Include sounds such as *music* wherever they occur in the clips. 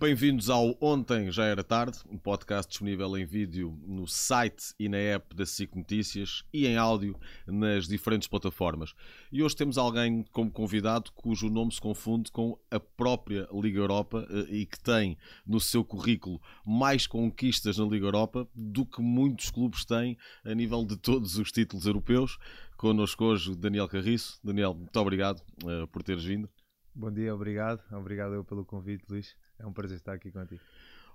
Bem-vindos ao Ontem Já Era Tarde, um podcast disponível em vídeo no site e na app da SIC Notícias e em áudio nas diferentes plataformas. E hoje temos alguém como convidado cujo nome se confunde com a própria Liga Europa eh, e que tem no seu currículo mais conquistas na Liga Europa do que muitos clubes têm a nível de todos os títulos europeus. Connosco hoje Daniel Carriço. Daniel, muito obrigado uh, por teres vindo. Bom dia, obrigado. Obrigado eu pelo convite, Luís. É um prazer estar aqui contigo.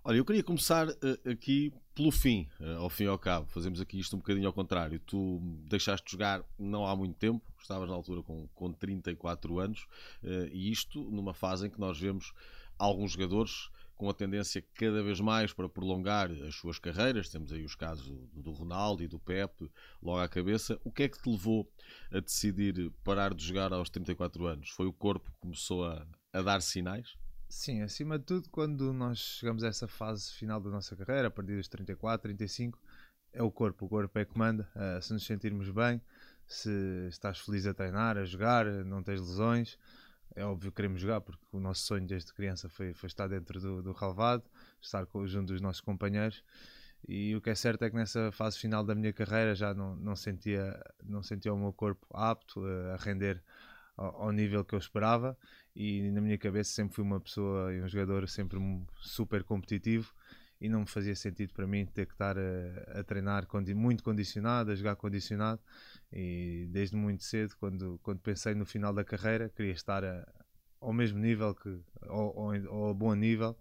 Olha, eu queria começar uh, aqui pelo fim, uh, ao fim e ao cabo. Fazemos aqui isto um bocadinho ao contrário. Tu deixaste de jogar não há muito tempo, estavas na altura com, com 34 anos, uh, e isto numa fase em que nós vemos alguns jogadores com a tendência cada vez mais para prolongar as suas carreiras. Temos aí os casos do Ronaldo e do Pepe logo à cabeça. O que é que te levou a decidir parar de jogar aos 34 anos? Foi o corpo que começou a, a dar sinais? Sim, acima de tudo, quando nós chegamos a essa fase final da nossa carreira, a partir dos 34, 35, é o corpo. O corpo é que manda. Uh, se nos sentirmos bem, se estás feliz a treinar, a jogar, não tens lesões, é óbvio que queremos jogar, porque o nosso sonho desde criança foi, foi estar dentro do, do relevado, estar junto dos nossos companheiros. E o que é certo é que nessa fase final da minha carreira já não, não, sentia, não sentia o meu corpo apto a render ao, ao nível que eu esperava. E na minha cabeça sempre fui uma pessoa e um jogador sempre super competitivo e não me fazia sentido para mim ter que estar a, a treinar muito condicionado, a jogar condicionado e desde muito cedo, quando, quando pensei no final da carreira, queria estar a, ao mesmo nível que ou, ou, ou a bom nível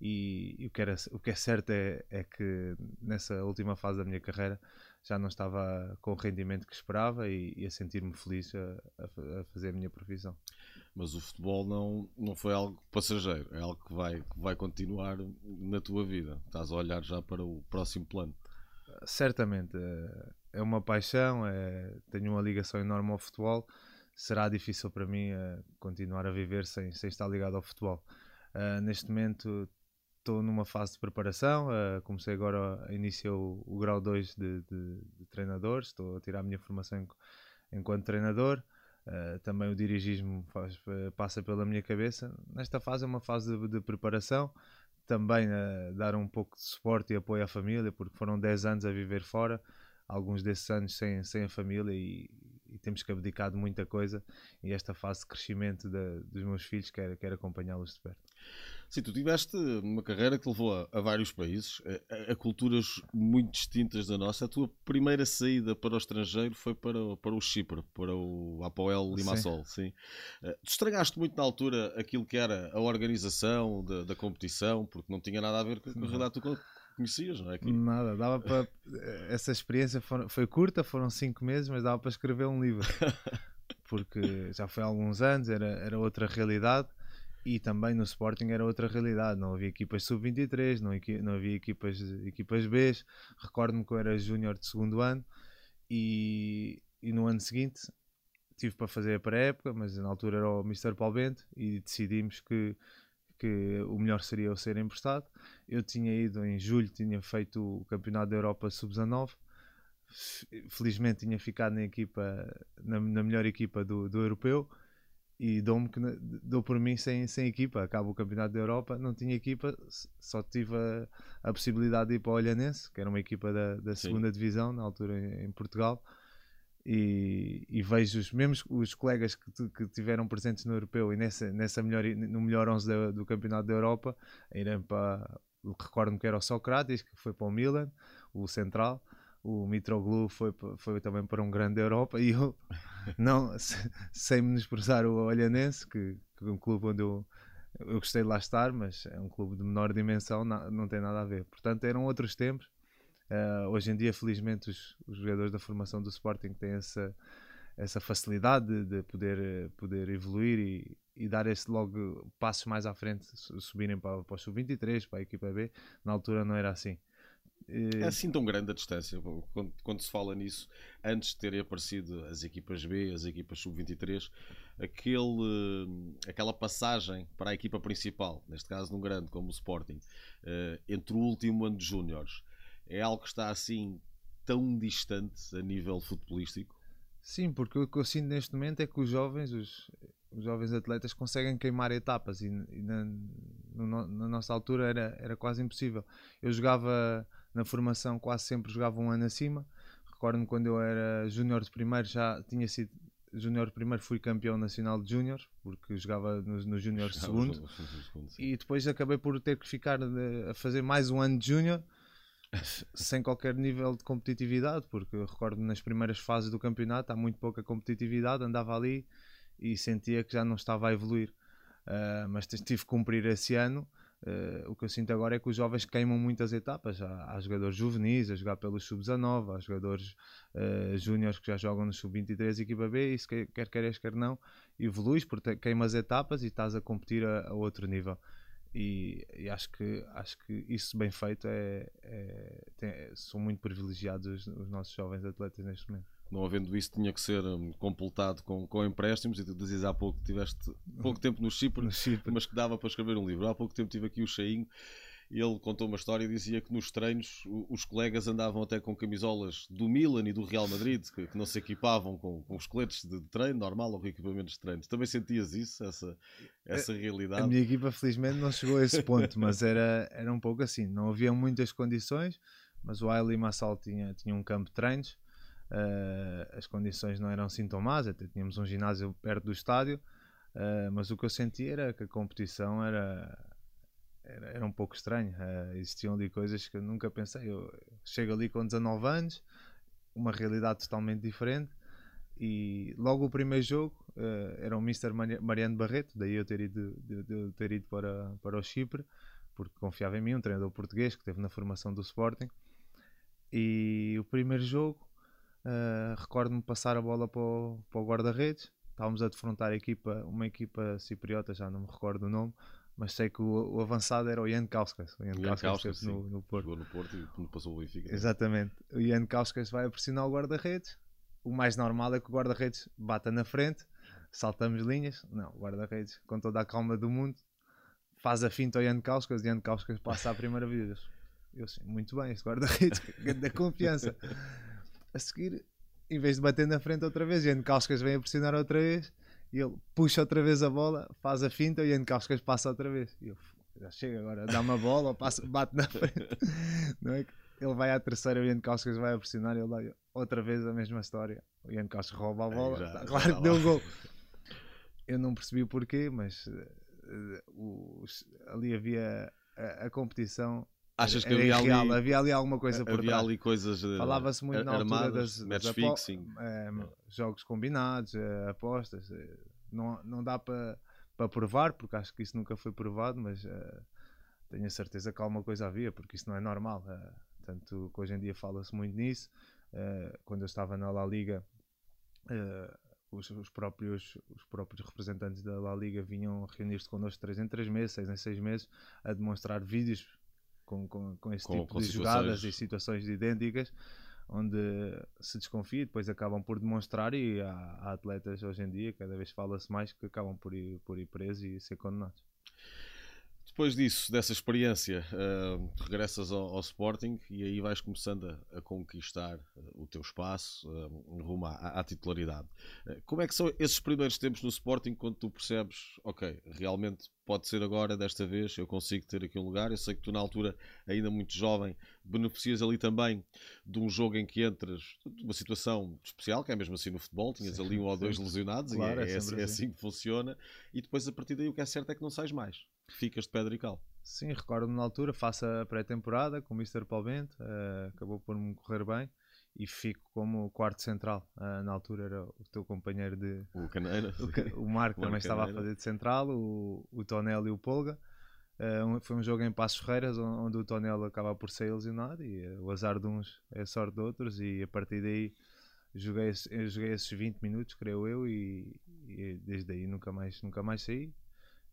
e, e, o, que era, o que é certo é, é que nessa última fase da minha carreira já não estava com o rendimento que esperava e, e a sentir-me feliz a, a, fazer a minha profissão. Mas o futebol não, não foi algo passageiro, é algo que vai, que vai continuar na tua vida. Estás a olhar já para o próximo plano. Certamente, é uma paixão, é, tenho uma ligação enorme ao futebol. Será difícil para mim uh, continuar a viver sem, sem estar ligado ao futebol. Uh, neste momento estou numa fase de preparação. Uh, comecei agora, iniciei o, o grau 2 de, de, de, treinador. Estou a tirar a minha formação enquanto treinador. Uh, também o dirigismo faz, passa pela minha cabeça. Nesta fase é uma fase de, de preparação. Também uh, dar um pouco de suporte e apoio à família, porque foram 10 anos a viver fora alguns desses anos sem, sem a família e, e temos que abdicar de muita coisa e esta fase de crescimento dos meus filhos quero, quero acompanhá-los de perto. Sim, tu tiveste uma carreira que levou a, a vários países, a, a, culturas muito distintas da nossa. A tua primeira saída para o estrangeiro foi para, para o Chipre, para o Apoel Limassol. Sim. sim. Uh, tu estragaste muito na altura aquilo que era a organização da, da competição, porque não tinha nada a ver com a realidade que tu conhecias, não é? Aqui. Nada, dava para. Essa experiência foi, foi curta, foram cinco meses, mas dava para escrever um livro. *laughs* Porque já foi há alguns anos, era, era outra realidade e também no Sporting era outra realidade. Não havia equipas sub-23, não, não, havia equipas, equipas B. Recordo-me que eu era júnior de segundo ano e, e no ano seguinte tive para fazer a pré-época, mas na altura era o Mr. Paulo Bento e decidimos que, que o melhor seria eu ser emprestado. Eu tinha ido em julho, tinha feito o Campeonato da Europa Sub-19. Felizmente tinha ficado na equipa, na, na melhor equipa do, do europeu e dou-me que dou por mim sem, sem equipa. Acaba o Campeonato da Europa, não tinha equipa, só tive a, a possibilidade de ir para o Olhanense, que era uma equipa da, da segunda divisão, na altura em, em Portugal. E, e, vejo os mesmos os colegas que, que tiveram presentes no europeu e nessa, nessa melhor, no melhor 11 do, do Campeonato da Europa, irem para. Recordo-me que era o Socrates, que foi para o Milan, o Central o Mitroglou foi, foi também para um grande Europa e eu, *laughs* não, sem menosprezar o Olhanense, que, que é um clube onde eu, eu gostei de lá estar, mas é um clube de menor dimensão, não, não tem nada a ver. Portanto, eram outros tempos. Uh, hoje em dia, felizmente, os, os, jogadores da formação do Sporting têm essa, essa facilidade de, de poder, poder evoluir e, e dar esse logo passos mais à frente, subirem para, para o Sub-23, para a equipa B. Na altura não era assim. É assim tão grande a distância quando, quando, se fala nisso, antes de terem aparecido as equipas B, as equipas sub-23, aquele, aquela passagem para a equipa principal, neste caso num grande como o Sporting, eh, entre o último ano de Júniores, é algo que está assim tão distante a nível futebolístico? Sim, porque o que eu sinto neste momento é que os jovens, os, os jovens atletas conseguem queimar etapas e, e na, no, na, nossa altura era, era quase impossível. Eu jogava na formação, quase sempre jogava um ano acima. Recordo-me quando eu era júnior de primeiro, já tinha sido júnior primeiro, fui campeão nacional de júnior, porque jogava no, no júnior segundo. E depois acabei por ter que ficar de, a fazer mais um ano de júnior *laughs* sem qualquer nível de competitividade, porque recordo nas primeiras fases do campeonato há muito pouca competitividade, andava ali e sentia que já não estava a evoluir. Uh, mas tive que cumprir esse ano. Uh, o que eu sinto agora é que os jovens queimam muitas etapas. Há, há jogadores juvenis a jogar pelos sub-19, há jogadores uh, júniores que já jogam no sub-23 equipa B, e se quer queres, quer não, evoluís porque queimas etapas e estás a competir a, a outro nível. E, e, acho, que, acho que isso bem feito é, é tem, são muito privilegiados os, os nossos jovens atletas neste momento não havendo isso, tinha que ser um, completado com, com empréstimos. E tu dizias há pouco que tiveste pouco tempo no Chipre, no Chipre, mas que dava para escrever um livro. Há pouco tempo tive aqui o Cheinho. Ele contou uma história e dizia que nos treinos os colegas andavam até com camisolas do Milan e do Real Madrid, que, que não se equipavam com, com os coletes de treino normal ou com equipamentos de treino. Também sentias isso, essa, essa realidade? A minha equipa, felizmente, não chegou a esse ponto, mas era, era um pouco assim. Não havia muitas condições, mas o Aile Massal tinha, tinha um campo de treinos Uh, as condições não eram assim tão más, até tínhamos um ginásio perto do estádio, uh, mas o que eu senti era que a competição era, era, era um pouco estranha. Uh, existiam ali coisas que eu nunca pensei. Eu chego ali com 19 anos, uma realidade totalmente diferente. E logo o primeiro jogo era o Mr. Mariano Barreto, daí eu ter ido, de, de ter ido para, para o Chipre, porque confiava em mim, um treinador português que esteve na formação do Sporting. E o primeiro jogo Uh, Recordo-me passar a bola para o, para o guarda-redes. Estávamos a defrontar a equipa, uma equipa cipriota, já não me recordo o nome, mas sei que o, o avançado era o Ian Kauskas. O Ian, Ian Kauskas, no, no Porto. Jogou no Porto e passou o Benfica. Exatamente. O Ian Kauskas vai a pressionar o guarda-redes. O mais normal é que o guarda-redes bata na frente, saltamos linhas. Não, o guarda-redes, com toda a calma do mundo, faz a finta ao Ian Kauskas e Ian Kauskas passa a primeira vez. Eu sei, muito bem, este guarda-redes, *laughs* da confiança a seguir, em vez de bater na frente outra vez, Ian Kauskas vem a pressionar outra vez e ele puxa outra vez a bola, faz a finta e Ian Kauskas passa outra vez. E eu, já chega agora, dá uma bola, passa, bate na frente. *laughs* Não é? Ele vai à terceira, o Ian Kauskas vai a pressionar e ele dá outra vez a mesma história. O Ian Kauskas rouba a bola, já, claro já que deu um gol. Eu não percebi o porquê, mas uh, ali havia a, a competição Achas que havia ali, havia ali alguma coisa por Havia ali coisas eh, Falava-se muito na altura das, match fixing. É, jogos combinados, é, apostas. não, não dá para para provar, porque acho que isso nunca foi provado, mas tenho a certeza que alguma coisa havia, porque isso não é normal. tanto que hoje em dia fala-se muito nisso. quando eu estava na La Liga, os, os, próprios, os próprios representantes da La Liga vinham reunir-se connosco 3 em 3 meses, 6 em 6 meses, a demonstrar vídeos com, com, com esse com, tipo com de jogadas e situações idênticas onde se desconfia e depois acabam por demonstrar e há, há atletas hoje em dia, cada vez fala-se mais que acabam por ir, por ir presos e ser condenados. Depois disso, dessa experiência, uh, regressas ao, ao, Sporting e aí vais começando a, a conquistar uh, o teu espaço uh, rumo à, à titularidade. como é que são esses primeiros tempos no Sporting quando tu percebes, ok, realmente pode ser agora, desta vez, eu consigo ter aqui um lugar. Eu sei que tu, na altura, ainda muito jovem, beneficias ali também de um jogo em que entras, uma situação especial, que é mesmo assim no futebol, tinhas sim, ali um ou dois lesionados claro, e é, é, é, assim, é assim que funciona. E depois, a partir daí, o que é certo é que não sais mais ficas de pedra e cal. Sim, recordo-me na altura, faço a pré-temporada com o Mr. Bento, uh, acabou por me correr bem e fico como quarto central. Uh, na altura era o teu companheiro de. O Caneira. O, o Marco também estava a fazer de central, o, o Tonel e o Polga. Uh, foi um jogo em Passos Ferreiras onde o Tonel acaba por ser lesionado e o azar de uns é a sorte de outros. E a partir daí joguei, joguei esses 20 minutos, creio eu, e, e desde aí nunca mais, nunca mais saí.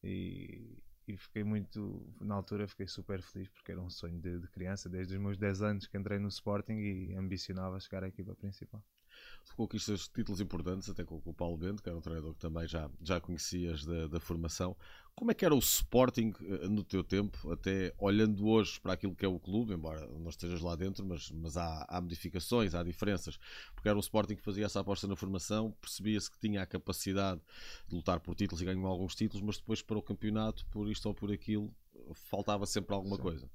E, e fiquei muito, na altura fiquei super feliz porque era um sonho de, de, criança, desde os meus 10 anos que entrei no Sporting e ambicionava chegar à equipa principal. Conquistas títulos importantes, até com, o Paulo Bento, que era um treinador que também já, já conhecias da, da formação. Como é que era o Sporting eh, no teu tempo, até olhando hoje para aquilo que é o clube, embora não estejas lá dentro, mas, mas há, há modificações, há diferenças, porque era um Sporting que fazia essa aposta na formação, percebia-se que tinha a capacidade de lutar por títulos e ganhou alguns títulos, mas depois para o campeonato, por isto ou por aquilo, faltava sempre alguma Sim. coisa.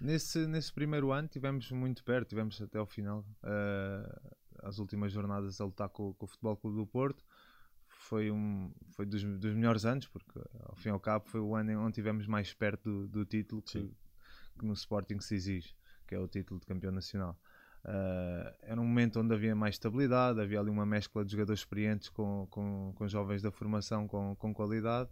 Nesse, nesse primeiro ano tivemos muito perto, tivemos até ao final, uh, as últimas jornadas a lutar com, com o Futebol Clube do Porto foi um foi dos, dos, melhores anos, porque ao fim e ao cabo foi o ano onde tivemos mais perto do, do título que, que, no Sporting se exige, que é o título de campeão nacional. Uh, era um momento onde havia mais estabilidade, havia ali uma mescla de jogadores experientes com, com, com jovens da formação com, com qualidade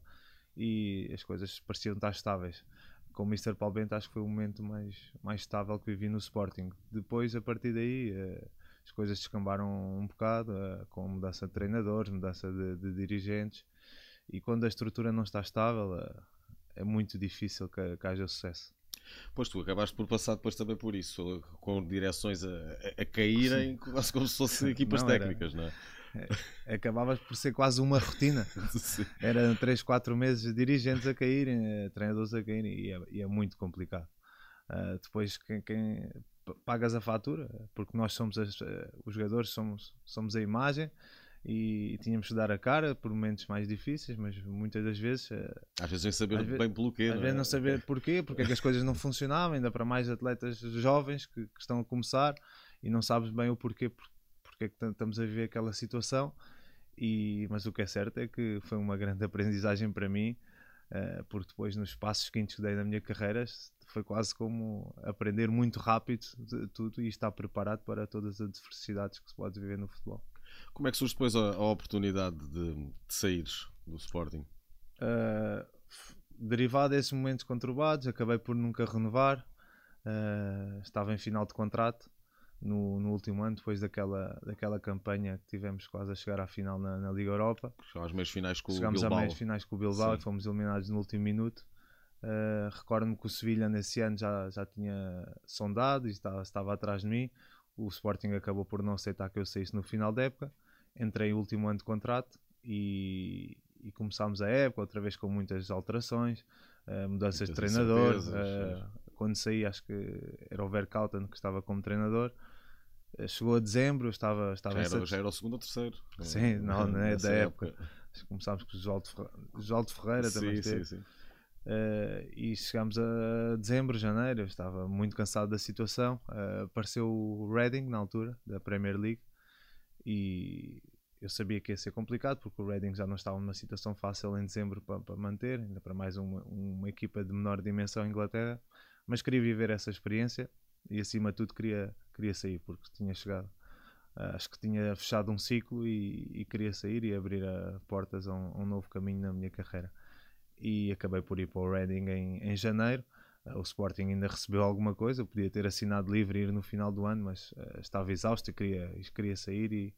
e as coisas pareciam estar estáveis. Com o Mr. Paulo Bento acho que foi o momento mais, mais estável que vivi no Sporting. Depois, a partir daí, uh, as coisas descambaram um bocado, uh, com mudança de treinadores, mudança de, de, dirigentes, e quando a estrutura não está estável, uh, é muito difícil que, que, haja sucesso. Pois tu acabaste por passar depois também por isso, com direções a, a, a caírem, quase como se fossem *laughs* equipas não, técnicas, era, não é? é? Acabavas por ser quase uma rotina. Eram 3, 4 meses de dirigentes a caírem, eh, treinadores a caírem, e é, e é muito complicado. Uh, depois, quem, quem, pagas a fatura, porque nós somos as, eh, os jogadores, somos, somos a imagem e, tínhamos que dar a cara por momentos mais difíceis, mas muitas das vezes. Eh, às vezes sem saber bem pelo quê. Às não vezes é? não saber porquê, porque é que as coisas não funcionavam, ainda para mais atletas jovens que, que estão a começar e não sabes bem o porquê, porque é que estamos a viver aquela situação. E, mas o que é certo é que foi uma grande *laughs* aprendizagem para mim, uh, porque depois nos passos que dei na minha carreira foi quase como aprender muito rápido tudo e estar preparado para todas as adversidades que se pode viver no futebol. Como é que surge depois a, a oportunidade de, de saíres do Sporting? Uh, derivado desses momentos conturbados, acabei por nunca renovar. Uh, estava em final de contrato no, no, último ano, depois daquela, daquela campanha que tivemos quase a chegar à final na, na Liga Europa. Chegámos às meias finais com Chegámos o Bilbao. Chegámos às meias finais com o Bilbao Sim. e fomos eliminados no último minuto. Uh, Recordo-me que o Sevilha nesse ano já, já tinha sondado e estava, estava atrás de mim. O Sporting acabou por não aceitar que eu saísse no final da época. Entrei o último ano de contrato e, e começámos a época, outra vez com muitas alterações, uh, mudanças de treinador. Uh, quando saí, acho que era o Verkauten que estava como treinador. Chegou a dezembro, estava, estava já, era, já era o segundo ou terceiro. Sim, não, não é da época. época. Começámos com o Joaldo Ferreira, sim, também sim, sim. Uh, e chegámos a dezembro, janeiro, eu estava muito cansado da situação. Uh, apareceu o Reading na altura, da Premier League, e eu sabia que ia ser complicado porque o Reading já não estava numa situação fácil em dezembro para, para manter, ainda para mais uma, uma equipa de menor dimensão em Inglaterra. Mas queria viver essa experiência e, acima de tudo, queria, queria sair porque tinha chegado. Uh, acho que tinha fechado um ciclo e, e queria sair e abrir portas a um, a um novo caminho na minha carreira e acabei por ir para o Reading em, em janeiro. Uh, o Sporting ainda recebeu alguma coisa, podia ter assinado livre e ir no final do ano, mas estava exausto e queria, queria sair e,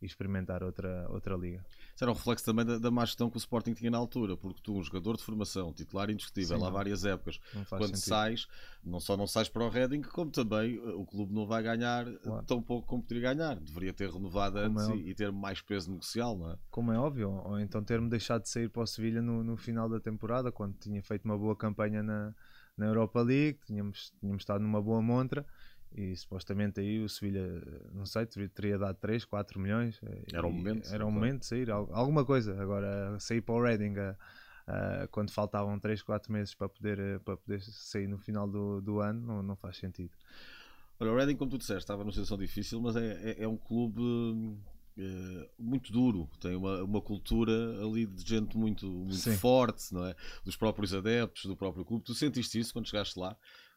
e, experimentar outra, outra liga. Isso era um reflexo também da, da má gestão que o Sporting tinha na altura, porque tu, um jogador de formação, titular indiscutível, Sim, há várias épocas, quando sentido. sais, não só não sais para o Reading, como também uh, o clube não vai ganhar claro. tão pouco como poderia ganhar. Deveria ter renovado como antes é e, e, ter mais peso negocial, não é? Como é óbvio, ou então ter-me deixado de sair para o Sevilha no, no final da temporada, quando tinha feito uma boa campanha na, na Europa League, tínhamos, tínhamos estado numa boa montra e supostamente aí o Sevilha, não sei, teria dado 3, 4 milhões. Era o momento. Era o momento de sair, alguma coisa. Agora, sair para o Reading quando faltavam 3, 4 meses para poder, para poder sair no final do, do ano, não, não faz sentido. Olha, o Reading, como tu disseste, estava numa situação difícil, mas é, é, é um clube é, muito duro, tem uma, uma cultura ali de gente muito, muito forte, não é? Dos próprios adeptos, do próprio clube. Tu sentiste isso quando chegaste lá?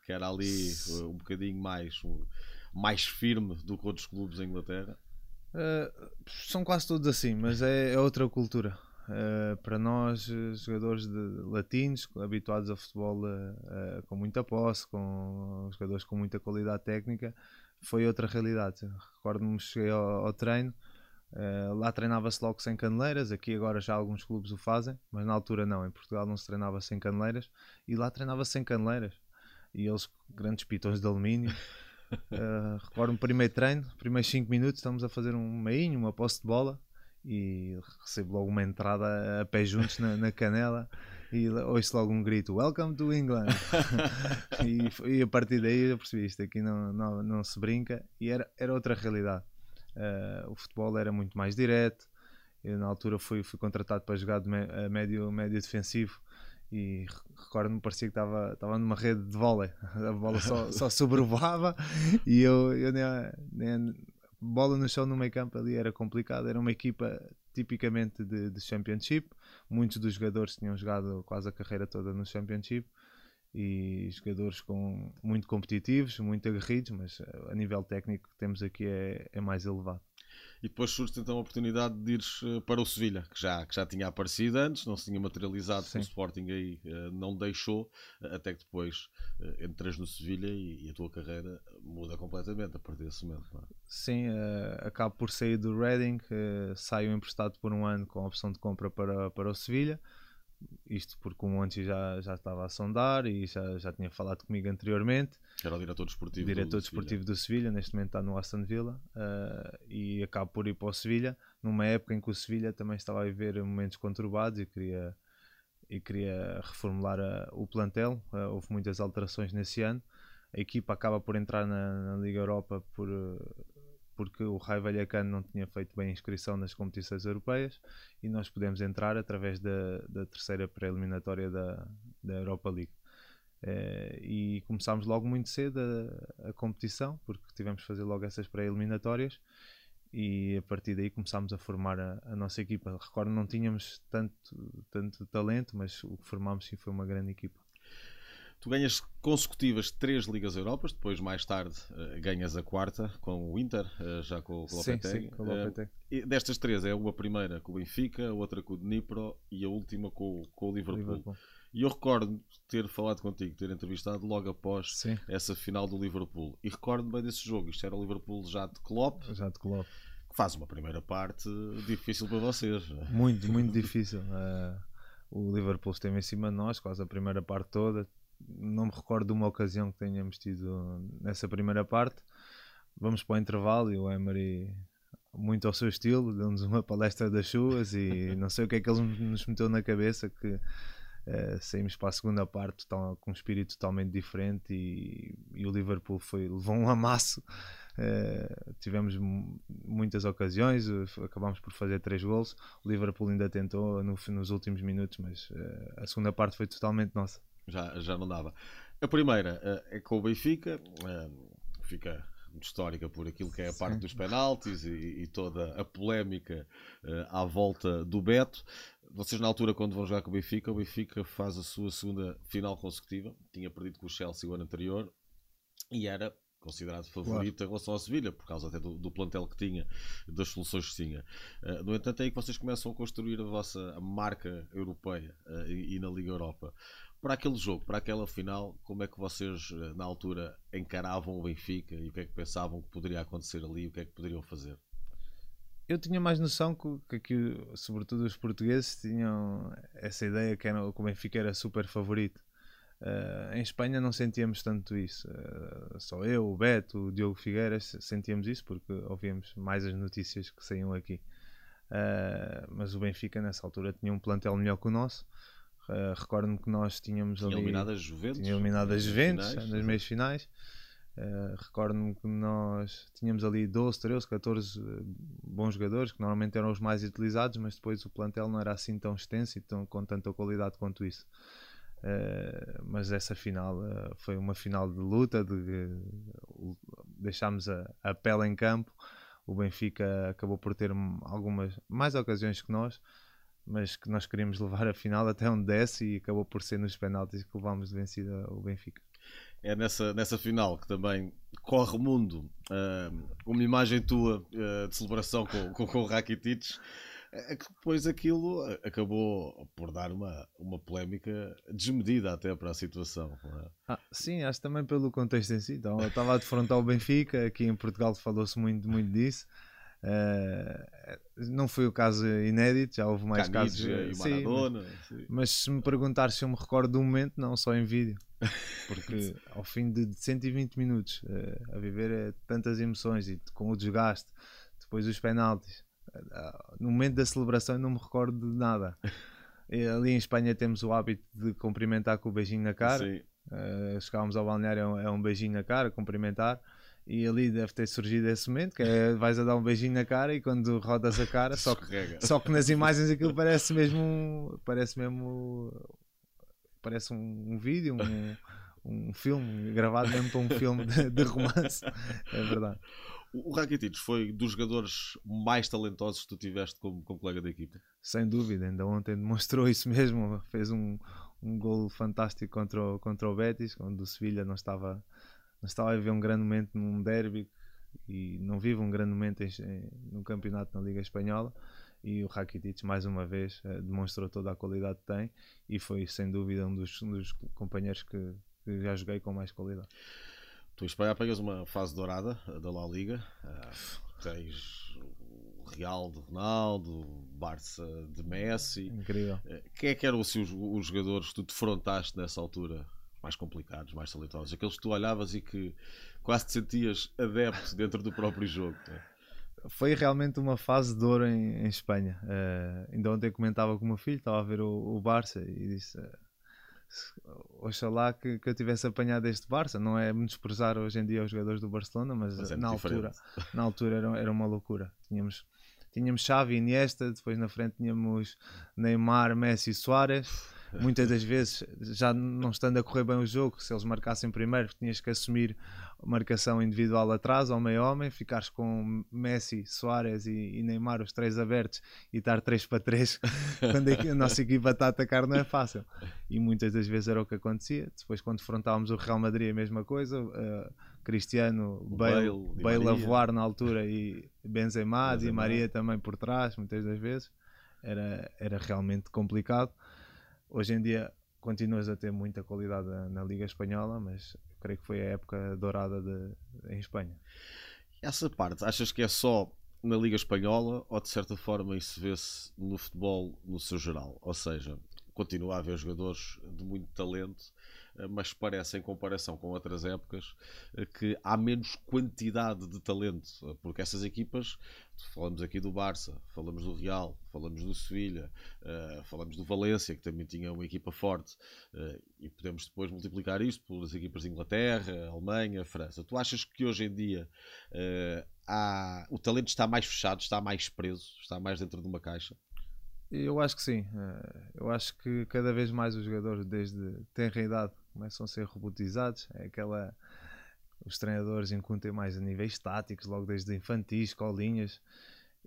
Que era ali uh, um bocadinho mais, mais firme do que outros clubes em Inglaterra? Uh, são quase todos assim, mas é, é outra cultura. Uh, para nós, jogadores de, latinos, habituados a futebol uh, com muita posse, com jogadores com muita qualidade técnica, foi outra realidade. Recordo-me, cheguei ao, ao treino, Uh, lá treinava-se logo sem caneleiras, aqui agora já alguns clubes o fazem, mas na altura não, em Portugal não se treinava sem caneleiras e lá treinava-se sem caneleiras. E eles, grandes pitões de alumínio. Uh, *laughs* recordo-me primeiro treino, primeiros 5 minutos, estamos a fazer um meinho, uma posse de bola e recebo logo uma entrada a pé juntos na, na canela e ouço logo um grito Welcome to England. *laughs* E, e, a partir daí eu percebi isto aqui não, não, não se brinca. E era, era outra realidade. Uh, o futebol era muito mais direto. Eu na altura fui, fui contratado para jogar de médio, médio defensivo e recordo-me parecia que estava, estava numa rede de vôlei. *laughs* A bola só, só sobrevoava e eu, eu nem, nem, bola no chão no meio campo ali era complicado. Era uma equipa tipicamente de, de Championship. Muitos dos jogadores tinham jogado quase a carreira toda no Championship e jogadores com, muito competitivos, muito aguerridos, mas a nível técnico que temos aqui é, é mais elevado e depois surge então a oportunidade de ires eh, para o Sevilha, que já, que já tinha aparecido antes, não se tinha materializado, o Sporting aí uh, não deixou, uh, até que depois uh, entras no Sevilha e, e, a tua carreira muda completamente a partir desse momento. É? Sim, uh, acabo por sair do Reading, saio emprestado por um ano com a opção de compra para, para o Sevilha isto porque o Monte já, já estava a sondar e já, já tinha falado comigo anteriormente. Era o diretor desportivo, diretor do, desportivo do Sevilha, neste momento está no Aston Villa uh, e acabo por ir para o Sevilha numa época em que o Sevilha também estava a viver momentos conturbados e queria, e queria reformular a, o plantel. Uh, houve muitas alterações nesse ano. A equipa acaba por entrar na, na Liga Europa por, porque o Raio Vallecano não tinha feito bem a inscrição nas competições europeias e nós pudemos entrar através da, da terceira pré-eliminatória da, da Europa League. É, e começámos logo muito cedo a, a, competição, porque tivemos que fazer logo essas pré-eliminatórias e a partir daí começámos a formar a, a, nossa equipa. Recordo, não tínhamos tanto, tanto talento, mas o que formámos sim foi uma grande equipa. Tu ganhas consecutivas três Ligas Europas, depois mais tarde uh, ganhas a quarta com o Inter, uh, já com, o Lopetegui. Sim, sim, com o Lopetegui. Uh, destas três é uma primeira com o Benfica, a outra com o Dnipro e a última com, com o Liverpool. Liverpool. E eu recordo ter falado contigo, ter entrevistado logo após sim. essa final do Liverpool. E recordo bem desse jogo. Isto era o Liverpool já de Klopp. Já de Klopp. Que faz uma primeira parte difícil para vocês. Muito, muito difícil. o Liverpool esteve em cima de nós, quase a primeira parte toda não me recordo de uma ocasião que tenhamos tido nessa primeira parte. Vamos para o intervalo e o Emery, muito ao seu estilo, deu-nos uma palestra das chuvas e *laughs* não sei o que é que ele nos meteu na cabeça que uh, saímos para a segunda parte tão, com um espírito totalmente diferente e, e o Liverpool foi, levou um amasso. Uh, tivemos muitas ocasiões, acabámos por fazer três gols. O Liverpool ainda tentou no, nos últimos minutos, mas uh, a segunda parte foi totalmente nossa já, já não dava. A primeira uh, é com o Benfica, uh, fica histórica por aquilo que é a parte Sim. dos penaltis e, e, toda a polémica uh, à volta do Beto. Vocês, na altura, quando vão jogar com o Benfica, o Benfica faz a sua segunda final consecutiva. Tinha perdido com o Chelsea o ano anterior e era considerado favorito claro. em relação ao Sevilha, por causa até do, do, plantel que tinha, das soluções que tinha. Uh, no entanto, é aí que vocês começam a construir a vossa marca europeia uh, e, e, na Liga Europa para aquele jogo, para aquela final, como é que vocês eh, na altura encaravam o Benfica e o que é que pensavam que poderia acontecer ali, o que é que poderiam fazer? Eu tinha mais noção que, que, sobretudo os portugueses tinham essa ideia que, era, que o Benfica era super favorito. Uh, em Espanha não sentíamos tanto isso. Uh, só eu, o Beto, o Diogo Figueiras sentíamos isso porque ouvíamos mais as notícias que saíam aqui. Uh, mas o Benfica nessa altura tinha um plantel melhor que o nosso. Uh, Recordo-me que nós tínhamos tinha ali. Eliminado as Juventus. Tinha eliminado as Juventus finais, nas meias finais. Uh, Recordo-me que nós tínhamos ali 12, 13, 14 bons jogadores que normalmente eram os mais utilizados, mas depois o plantel não era assim tão extenso e tão, com tanta qualidade quanto isso. Uh, mas essa final uh, foi uma final de luta, de, de deixámos a, a pele em campo. O Benfica acabou por ter algumas mais ocasiões que nós, mas que nós queríamos levar a final até onde desce e acabou por ser nos penaltis que levámos de vencida o Benfica. É nessa, nessa final que também corre o mundo uh, uma imagem tua uh, de celebração com, com, com o Rakitic é que depois aquilo acabou por dar uma, uma polémica desmedida até para a situação. É? Ah, sim, acho também pelo contexto em si. Então, eu estava a defrontar o Benfica, aqui em Portugal falou-se muito, muito disso. Uh, não foi o caso inédito, já houve mais casos. E sim, Maradona, mas, mas, se me perguntar se eu me recordo do momento, não, só em vídeo. *laughs* Porque ao fim de 120 minutos uh, a viver uh, tantas emoções e com o desgaste, depois os penaltis, no momento da celebração não me recordo de nada. *laughs* Ali em Espanha temos o hábito de cumprimentar com o beijinho na cara. Sim. chegámos ao balneário, é um, é um beijinho na cara, cumprimentar. E ali deve ter surgido esse momento, que é vais a dar um beijinho na cara e quando rodas a cara, só que, só que nas imagens aquilo parece mesmo. Parece mesmo. Parece um, um vídeo, um, um filme, gravado mesmo para um filme de, de romance. É verdade. O Rakitic foi dos jogadores mais talentosos que tu tiveste como, como colega da equipa? Sem dúvida, ainda ontem demonstrou isso mesmo. Fez um, um gol fantástico contra o, contra o Betis, quando o Sevilha não estava mas estava a viver um grande momento num derby e não vive um grande momento em, no campeonato na Liga Espanhola e o Rakitic mais uma vez eh, demonstrou toda a qualidade que tem e foi sem dúvida um dos, um dos companheiros que, que, já joguei com mais qualidade. Tu em Espanha apanhas uma fase dourada da La Liga, uh, tens o Real de Ronaldo, Barça de Messi. Incrível. Quem é que eram assim, os, os jogadores que tu defrontaste nessa altura mais complicados, mais talentosos, aqueles que tu olhavas e que quase te sentias adepto dentro do próprio jogo. Né? Foi realmente uma fase de ouro em, em Espanha. Uh, ainda ontem comentava com o meu filho, estava a ver o, o Barça e disse: uh, Oxalá que, que eu tivesse apanhado este Barça. Não é desprezar hoje em dia os jogadores do Barcelona, mas, mas é na, altura, na altura era, era uma loucura. Tínhamos, tínhamos Xavi, Iniesta, depois na frente tínhamos Neymar, Messi e Soares muitas das vezes, já não estando a correr bem o jogo, se eles marcassem primeiro, tinhas que assumir marcação individual atrás, ao meio homem, ficares com Messi, Soares e, e, Neymar, os três abertos, e estar 3 para 3 *laughs* quando a nossa equipa está a atacar não é fácil. E muitas das vezes era o que acontecia. Depois, quando enfrentávamos o Real Madrid, a mesma coisa. Uh, Cristiano, Bale, Bale, Bale a voar na altura e Benzema, Benzema, e Maria também por trás, muitas das vezes. Era, era realmente complicado hoje em dia continuas a ter muita qualidade na Liga Espanhola, mas creio que foi a época dourada de, em Espanha. Essa parte, achas que é só na Liga Espanhola ou de certa forma isso vê-se no futebol no seu geral? Ou seja, continua a haver jogadores de muito talento eh, mas parece, em comparação com outras épocas, eh, que há menos quantidade de talento, eh, porque essas equipas, falamos aqui do Barça, falamos do Real, falamos do Sevilha, falamos do Valência, que também tinha uma equipa forte, e podemos depois multiplicar isto pelas equipas de Inglaterra, Alemanha, França. Tu achas que hoje em dia há, o talento está mais fechado, está mais preso, está mais dentro de uma caixa? Eu acho que sim. Eu acho que cada vez mais os jogadores, desde tenra idade, começam a ser robotizados. É aquela. Os treinadores incutem mais a níveis táticos, logo desde infantis, escolinhas,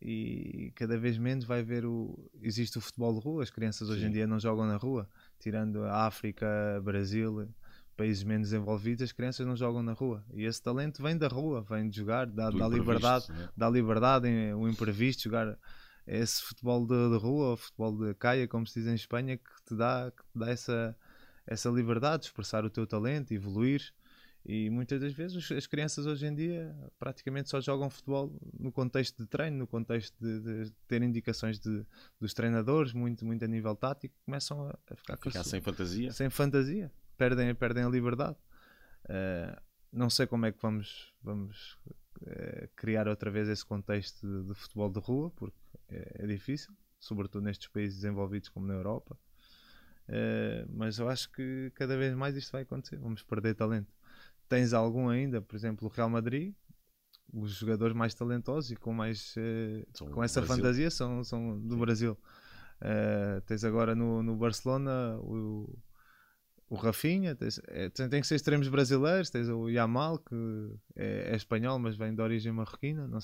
e cada vez menos vai ver o. Existe o futebol de rua, as crianças Sim. hoje em dia não jogam na rua, tirando a África, Brasil, países menos desenvolvidos, as crianças não jogam na rua. E esse talento vem da rua, vem de jogar, dá, dá liberdade, né? dá liberdade, o imprevisto, jogar esse futebol de, de rua, o futebol de caia, como se diz em Espanha, que te dá, que te dá essa essa liberdade de expressar o teu talento, evoluir. E muitas das vezes as crianças hoje em dia praticamente só jogam futebol no contexto de treino, no contexto de, de ter indicações de, dos treinadores, muito, muito a nível tático, começam a, a ficar, ficar sem fantasia. Sem fantasia, perdem, perdem a liberdade. Uh, não sei como é que vamos, vamos uh, criar outra vez esse contexto de, de futebol de rua, porque é, é difícil, sobretudo nestes países desenvolvidos como na Europa. Uh, mas eu acho que cada vez mais isto vai acontecer. Vamos perder talento. Tens algum ainda, por exemplo, o Real Madrid, os jogadores mais talentosos e com mais uh, com essa Brasil. fantasia são, são do Sim. Brasil. Uh, tens agora no, no Barcelona o, o Rafinha, tens, é, tem que ser extremos brasileiros, tens o Yamal que é, é, espanhol mas vem de origem marroquina. Não,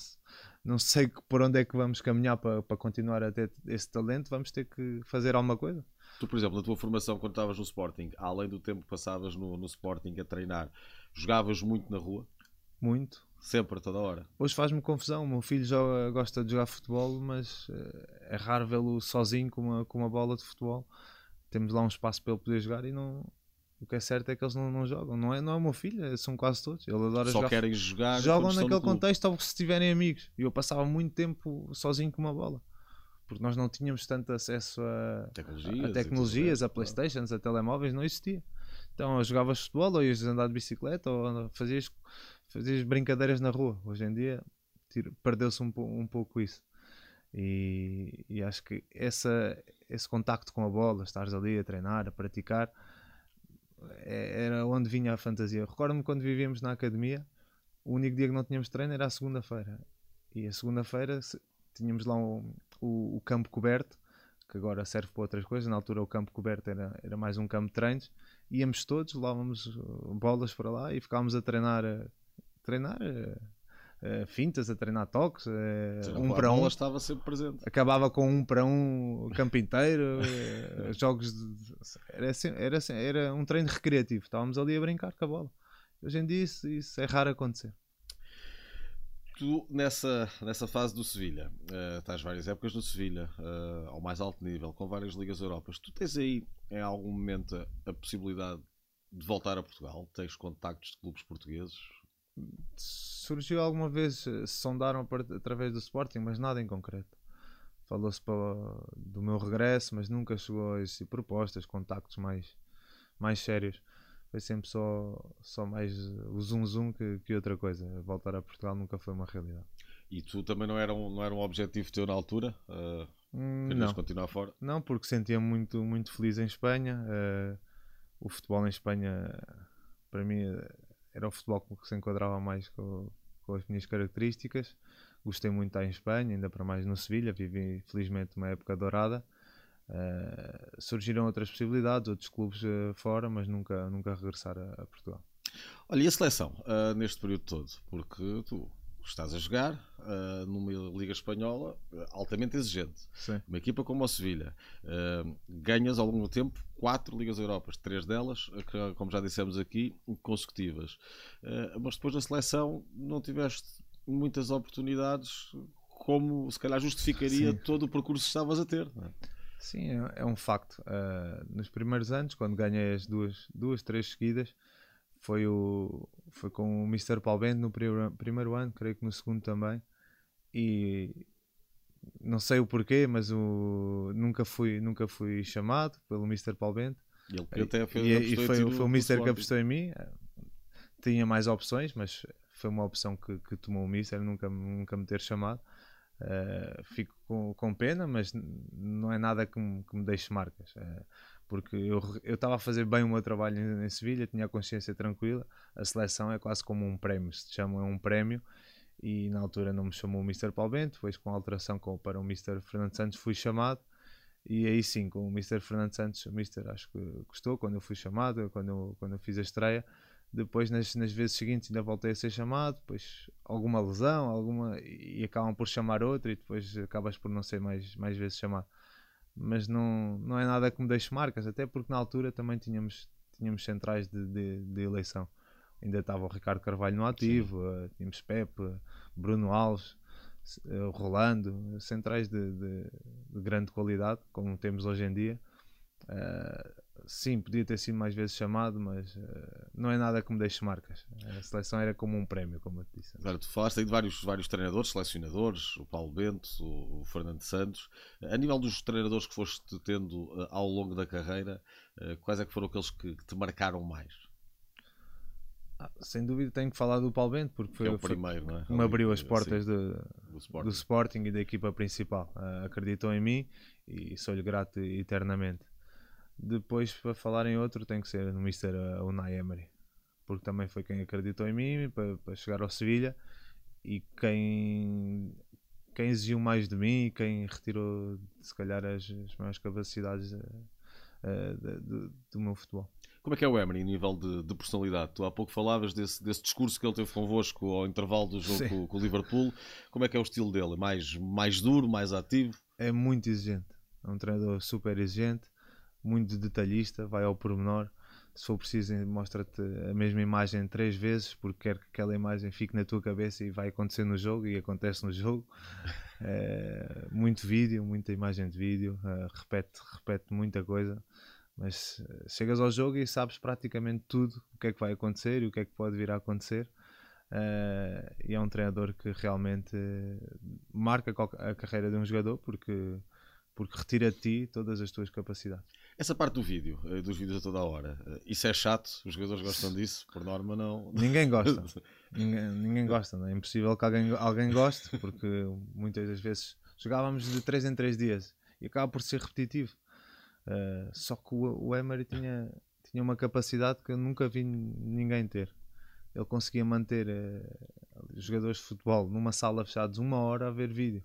não sei por onde é que vamos caminhar para, para continuar a ter esse talento, vamos ter que fazer alguma coisa. Tu, por exemplo, na tua formação, quando estavas no Sporting, além do tempo que passavas no, no Sporting a treinar, jogavas muito na rua? Muito. Sempre, toda hora. Hoje faz-me confusão. O meu filho joga, gosta de jogar futebol, mas eh, é raro vê-lo sozinho com uma, com uma bola de futebol. Temos lá um espaço para ele poder jogar e não, O que é certo é que eles não, não jogam. Não é, não é o meu filho, são quase todos. Ele adora Só jogar. querem jogar. Jogam naquele contexto ou se tiverem amigos. E eu passava muito tempo sozinho com uma bola. Porque nós não tínhamos tanto acesso a, Tecnologias, a tecnologias, a Playstations, a telemóveis, não existia. Então jogavas futebol, ou ias andar de bicicleta, ou fazias, fazias brincadeiras na rua. Hoje em dia perdeu-se um, um pouco isso. E, e acho que essa, esse contacto com a bola, estares ali a treinar, a praticar, é- era onde vinha a fantasia. Recordo-me quando vivíamos na academia, o único dia que não tínhamos treino era a segunda-feira. E a segunda-feira se- tínhamos lá um- o, o campo coberto, que agora serve para outras coisas. Na altura o campo coberto era, era mais um campo de treinos. Íamos todos, levávamos uh, bolas para lá e ficávamos a treinar, uh, treinar uh, uh, fintas, a treinar toques, um a para bola um. estava sempre presente. Acabava com um para um o campo inteiro, uh, *laughs* jogos de, de- era, assim- era, assim- era um treino recreativo. Estávamos ali a brincar com a bola. Hoje em dia isso, isso é raro acontecer. Tu, nessa, nessa fase do Sevilha, eh, estás várias épocas no Sevilha, eh, ao mais alto nível, com várias Ligas Europas. Tu tens aí, em algum momento, a, possibilidade de voltar a Portugal? Tens contactos de clubes portugueses? surgiu alguma vez, eh, sondaram através do Sporting, mas nada em concreto. Falou-se do meu regresso, mas nunca chegou a existir propostas, contactos mais, mais sérios. Foi sempre só, só mais o zoom zoom que, que outra coisa. Voltar a Portugal nunca foi uma realidade. E tu também não era um, não era um objetivo teu na altura? Uh, não, continuar fora? não, porque sentia muito, muito feliz em Espanha. eh, o futebol em Espanha, para mim, era o futebol que se enquadrava mais com, com as minhas características. Gostei muito de estar em Espanha, ainda para mais no Sevilha. Vivi, felizmente, uma época dourada. Eh, surgiram outras possibilidades, outros clubes eh, fora, mas nunca, nunca regressar a, a Portugal. Olha, e a seleção, uh, neste período todo? Porque tu estás a jogar uh, numa Liga Espanhola uh, altamente exigente. Sim. Uma equipa como o Sevilha. Uh, ganhas ao longo do tempo quatro Ligas Europas, três delas, uh, que, como já dissemos aqui, consecutivas. Uh, mas depois na seleção não tiveste muitas oportunidades, como se calhar justificaria Sim. todo o percurso que estavas a ter. não é? Sim, é, é um facto. Uh, nos primeiros anos, quando ganhei as duas, duas três seguidas, foi, o, foi com o Mr. Paulo Bento no primeiro, primeiro ano, creio que no segundo também. E não sei o porquê, mas o, nunca, fui, nunca fui chamado pelo Mr. Paulo Bento. E ele até fez, e, e foi, foi o Mister que apostou em mim. Tinha mais opções, mas foi uma opção que, que tomou o Mister, nunca, nunca me ter chamado. Uh, fico com, com pena, mas não é nada que me, que me deixe marcas. Uh, porque eu estava a fazer bem o meu trabalho em, em Sevilha, tinha a consciência tranquila. A seleção é quase como um prémio, se te chamam é um prémio. E na altura não me chamou o Mr. Paulo Bento, depois com a alteração com, para o Mr. Fernando Santos fui chamado. E aí sim, com o Mr. Fernando Santos, o Mr. acho que gostou quando eu fui chamado, quando eu, quando eu fiz a estreia. Depois, nas, nas vezes seguintes, ainda voltei a ser chamado. Depois, alguma lesão, alguma e acabam por chamar outro, e depois acabas por não ser mais, mais vezes chamado. Mas não, não é nada que me deixe marcas, até porque na altura também tínhamos, tínhamos centrais de, de, de eleição. Ainda estava o Ricardo Carvalho no ativo, eh, tínhamos Pepe, Bruno Alves, eh, Rolando, centrais de, de, de grande qualidade, como temos hoje em dia. Eh, sim, podia ter sido mais vezes chamado, mas eh, não é nada que me deixe marcas. A seleção era como um prémio, como eu te disse. Agora, tu falaste aí de vários, vários treinadores, selecionadores, o Paulo Bento, o, o Fernando Santos. A nível dos treinadores que foste tendo uh, ao longo da carreira, uh, quais é que foram aqueles que, que te marcaram mais? Ah, sem dúvida tenho que falar do Paulo Bento, porque Que foi, é o foi primeiro, não é? que me abriu as portas do Sporting. do Sporting e da equipa principal. Ah, acreditou em mim e sou-lhe grato eternamente. Depois, para falar em outro, tem que ser no Mr. Unai Emery, porque também foi quem acreditou em mim para, para chegar ao Sevilha e quem, quem exigiu mais de mim e quem retirou, se calhar, as, as maiores capacidades ah, de- de- do meu futebol. Como é que é o Emery, em nível de, de personalidade? Tu há pouco falavas desse, desse discurso que ele teve convosco ao intervalo do jogo com, com o Liverpool. Como é que é o estilo dele? Mais, mais duro, mais ativo? é muito exigente. É um treinador super exigente, muito detalhista, vai ao pormenor. Se for preciso, mostra-te a mesma imagem três vezes, porque quer que aquela imagem fique na tua cabeça e vai acontecer no jogo, e acontece no jogo. É, *laughs* muito vídeo, muita imagem de vídeo, é, repete, repete muita coisa. Mas uh, chegas ao jogo e sabes praticamente tudo o que é que vai acontecer e o que é que pode vir a acontecer. E é um treinador que realmente marca a carreira de um jogador porque, porque retira de ti todas as tuas capacidades. Essa parte do vídeo, eh, dos vídeos a toda a hora, eh, isso é chato? Os jogadores gostam disso? Por norma, não. Ninguém *laughs* gosta. ninguém, ninguém gosta, não é? impossível que alguém, alguém goste, porque muitas das vezes jogávamos de 3 em 3 dias e acaba por ser repetitivo. Uh, só que o, o Emery tinha, tinha uma capacidade que eu nunca vi ninguém ter. Ele conseguia manter uh, jogadores de futebol numa sala fechada uma hora a ver vídeo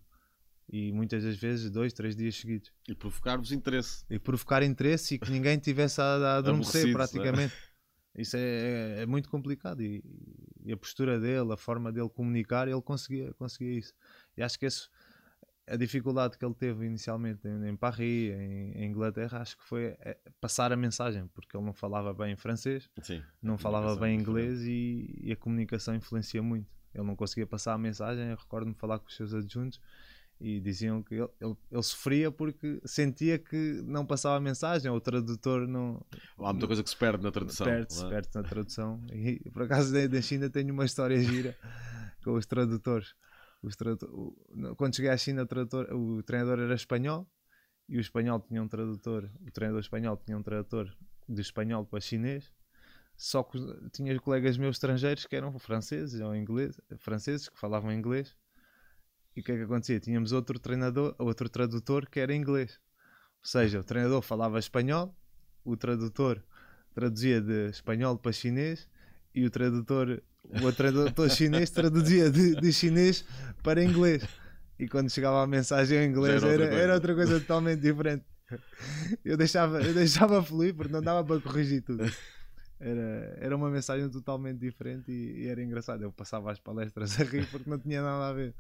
e muitas das vezes dois, três dias seguidos. E provocar-vos interesse. E provocar interesse e que ninguém tivesse a, a *laughs* adormecer é? praticamente. É? Isso é, é, muito complicado e, e, a postura dele, a forma dele comunicar, ele conseguia, conseguia isso. E acho que isso, a dificuldade que ele teve inicialmente em, em Paris, em, em, Inglaterra, acho que foi é, passar a mensagem, porque ele não falava bem francês, Sim, não falava bem inglês e, e, a comunicação influencia muito. Ele não conseguia passar a mensagem. Eu recordo-me falar com os seus adjuntos e diziam que ele, ele, ele, sofria porque sentia que não passava a mensagem, ou o tradutor não. Há muita coisa que se perde na tradução. Perde-se, é? perde na tradução. E por acaso da China tenho uma história gira com os tradutores. Os tradutor, quando cheguei à China, o, tradutor, o treinador era espanhol e o espanhol tinha um tradutor, o treinador espanhol tinha um tradutor de espanhol para chinês. Só que tinha colegas meus estrangeiros que eram franceses ou ingleses, franceses que falavam inglês e o que é que acontecia? Tínhamos outro treinador, outro tradutor que era inglês. Ou seja, o treinador falava espanhol, o tradutor traduzia de espanhol para chinês e o tradutor, o tradutor *laughs* chinês traduzia de, de, chinês para inglês. E quando chegava a mensagem em inglês era outra, era, era outra coisa totalmente diferente. Eu deixava, eu deixava fluir porque não dava para corrigir tudo. Era, era uma mensagem totalmente diferente e, e era engraçado. Eu passava as palestras a rir porque não tinha nada a ver.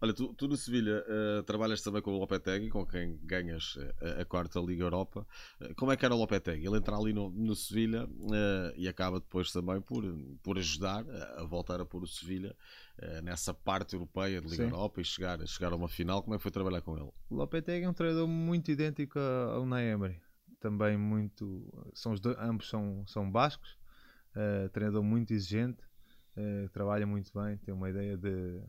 Olha, tu, tu no Sevilha uh, trabalhas também com o Lopetegui, com quem ganhas uh, a quarta Liga Europa. Uh, como é que era o Lopetegui? Ele entra ali no, no Sevilha e acaba depois também por, por ajudar a voltar a pôr o Sevilha nessa parte europeia de Liga Sim. Europa e chegar, chegar a uma final. Como é que foi trabalhar com ele? O Lopetegui é um treinador muito idêntico ao Unai Emery. Também muito. São os dois, ambos são, são bascos. treinador muito exigente. trabalha muito bem. Tem uma ideia de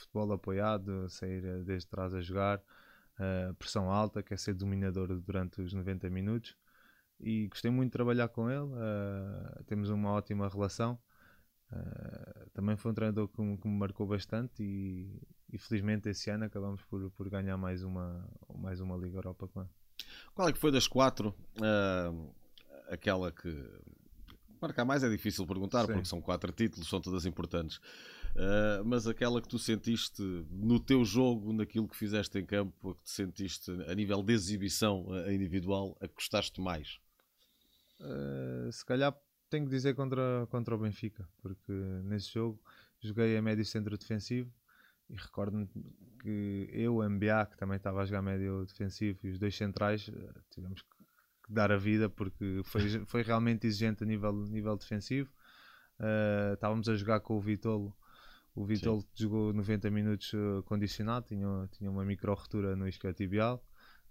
futebol apoiado, sair eh, desde trás a jogar, uh, pressão alta, quer ser dominador durante os 90 minutos. E gostei muito de trabalhar com ele, uh, temos uma ótima relação. Uh, também foi um treinador que, que, me marcou bastante e, e, felizmente esse ano acabamos por, por ganhar mais uma, mais uma Liga Europa com ele. Qual é que foi das quatro aquela que marcar mais é difícil perguntar Sim. porque são quatro títulos, são todas importantes. Uh, mas aquela que tu sentiste no teu jogo, naquilo que fizeste em campo, a que te sentiste a nível de exibição individual, a que gostaste mais? Uh, se calhar tenho que dizer contra, contra o Benfica, porque nesse jogo joguei a médio centro defensivo e recordo-me que eu, o MBA, que também estava a jogar médio defensivo, e os dois centrais tivemos que dar a vida porque foi, *laughs* foi realmente exigente a nível, nível defensivo. Uh, estávamos a jogar com o Vitolo o Vitor jogou 90 minutos uh, condicionado, tinha, tinha uma micro retura no isquiotibial.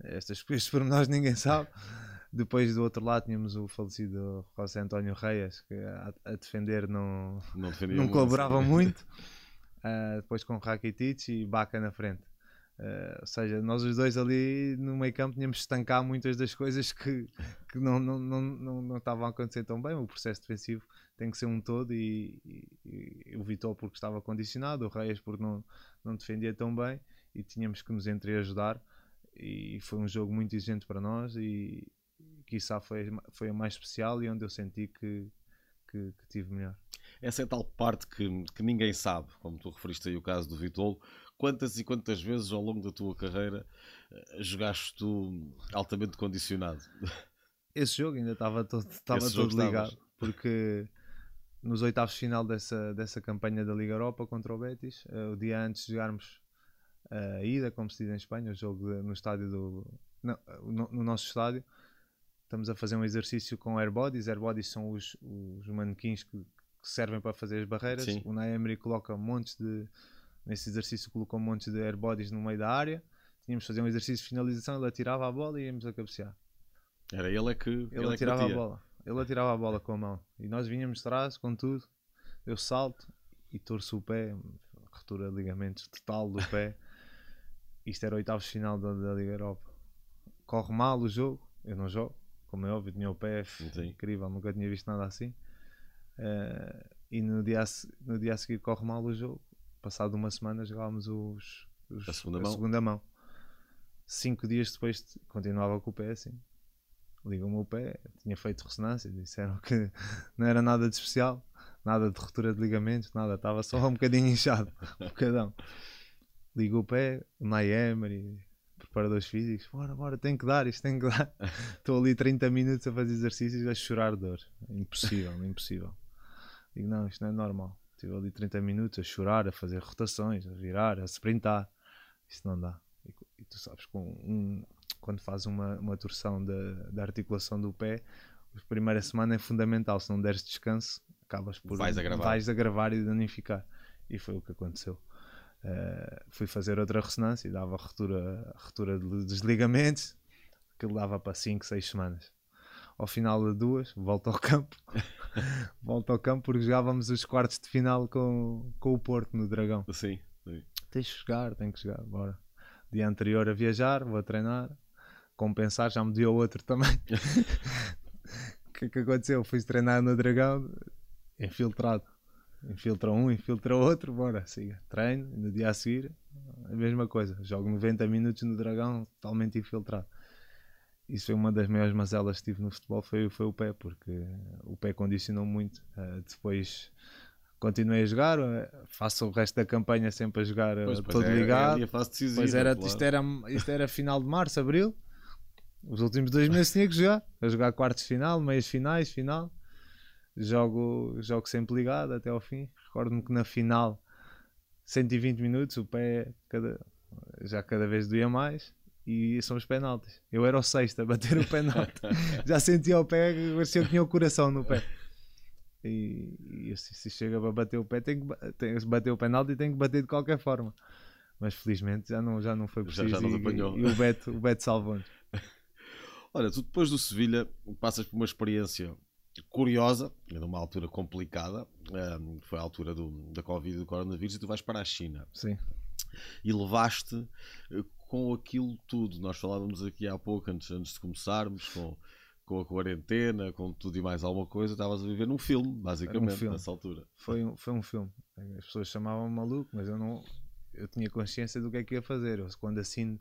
Estas coisas por nós ninguém sabe. Depois do outro lado tínhamos o falecido José António Reis, que a, a defender não, não, não colaborava muito. Uh, *laughs* depois com Rakitic e Baca na frente. Uh, ou seja, nós os dois ali no meio campo tínhamos de estancar muitas das coisas que, que não, não, não, não, não estavam a acontecer tão bem. O processo defensivo tem que ser um todo e, e, e o Vitor porque estava condicionado, o Reis porque não, não defendia tão bem e tínhamos que nos entreajudar e foi um jogo muito exigente para nós e quizá foi, foi a mais especial e onde eu senti que, que, que tive melhor. Essa é a tal parte que, que ninguém sabe, como tu referiste aí o caso do Vitolo, quantas e quantas vezes ao longo da tua carreira eh, jogaste tu altamente condicionado? *laughs* Esse jogo ainda estava todo, estava todo ligado, estavas. porque nos oitavos de final dessa, dessa campanha da Liga Europa contra o Betis, uh, o dia antes de jogarmos a ida, como se diz em Espanha, o jogo de, no estádio do. Não, no, no, nosso estádio, estamos a fazer um exercício com airbodies. Airbodies são os, os manequins que, que servem para fazer as barreiras. Sim. O Naemri coloca montes de Nesse exercício colocou um monte de airbodies no meio da área. Tínhamos de fazer um exercício de finalização, ele atirava a bola e íamos a cabecear. Era ele é que. Ele, Ele, é que atirava a bola. Ele atirava a bola com a mão. E nós vinhamos de trás com tudo. Eu salto e torço o pé. Ruptura de ligamentos total do pé. *laughs* Isto era o oitavo final da, da Liga Europa. Corre mal o jogo. Eu não jogo. Como é óbvio, tinha o pé incrível. Nunca tinha visto nada assim. Eh, e no dia, a, no dia a seguir corre mal o jogo. Passado uma semana jogávamos os, os- A segunda mão. segunda mão. Cinco dias depois continuava com o pé assim. Ligam-me o pé, tinha feito ressonância, disseram que *laughs* não era nada de especial, nada de ruptura de ligamentos, nada, estava só um bocadinho inchado, *laughs* um bocadão. Ligo o pé, o Emery, preparadores físicos, bora, bora, tem que dar, isto tem que dar. *laughs* Estou ali 30 minutos a fazer exercícios a chorar de dor. Impossível, impossível. Digo, não, isto não é normal. Estive ali 30 minutos a chorar, a fazer rotações, a virar, a sprintar. Isto não dá. E, e tu sabes, com um, quando fazes uma, uma torção da, da articulação do pé, a primeira semana é fundamental. Se não deres descanso, acabas por Vais agravar. vais agravar e danificar. E foi o que aconteceu. Uh, fui fazer outra ressonância e dava ruptura, ruptura de dos ligamentos, que dava para 5, 6 semanas. Ao final de duas, volto ao campo. *laughs* volto ao campo porque jogávamos os quartos de final com, com o Porto no Dragão. Sim, sim. Tens que jogar, tem que jogar, bora. Dia anterior a viajar, vou a treinar, compensar, já me deu outro também. *laughs* O que é que aconteceu? Fui treinar no Dragão, infiltrado. Infiltra um, infiltra outro, bora, siga. Treino, no dia a seguir, a mesma coisa. Jogo 90 minutos no Dragão, totalmente infiltrado. Isso foi uma das maiores mazelas que tive no futebol, foi, foi o pé, porque o pé condicionou muito. Uh, depois continuei a jogar, uh, faço o resto da campanha sempre a jogar uh, Pois, todo é, ligado. É a fase decisiva. Pois era, claro. isto, era, isto era final de março, abril. Os últimos dois meses tinha que jogar. A jogar quartos de final, meias finais, final. Jogo, jogo sempre ligado até ao fim. Recordo-me que na final, 120 minutos, o pé cada, já cada vez doía mais. E são os penaltis. Eu era o sexto a bater o penalti. *laughs* já sentia o pé, parecia que tinha o coração no pé. E, e se, se chega para bater o pé, tem que, tem, se bater o penalti tem que bater de qualquer forma. Mas felizmente já não, já não foi Já- preciso. já nos e, apanhou. e o Beto, o Beto salvou-nos. *laughs* Olha, tu depois do Sevilha passas por uma experiência curiosa, numa altura complicada, ehm, foi a altura do, da Covid e do coronavírus, e tu vais para a China Sim, e levaste eh, com aquilo tudo. Nós falávamos aqui há pouco, antes, antes de começarmos, com, com a quarentena, com tudo e mais alguma coisa, estavas a viver num filme, basicamente, filme. nessa altura. foi, um- foi um filme. As pessoas chamavam-me maluco, mas eu não. Eu tinha consciência do que é que ia fazer. Eu, quando assino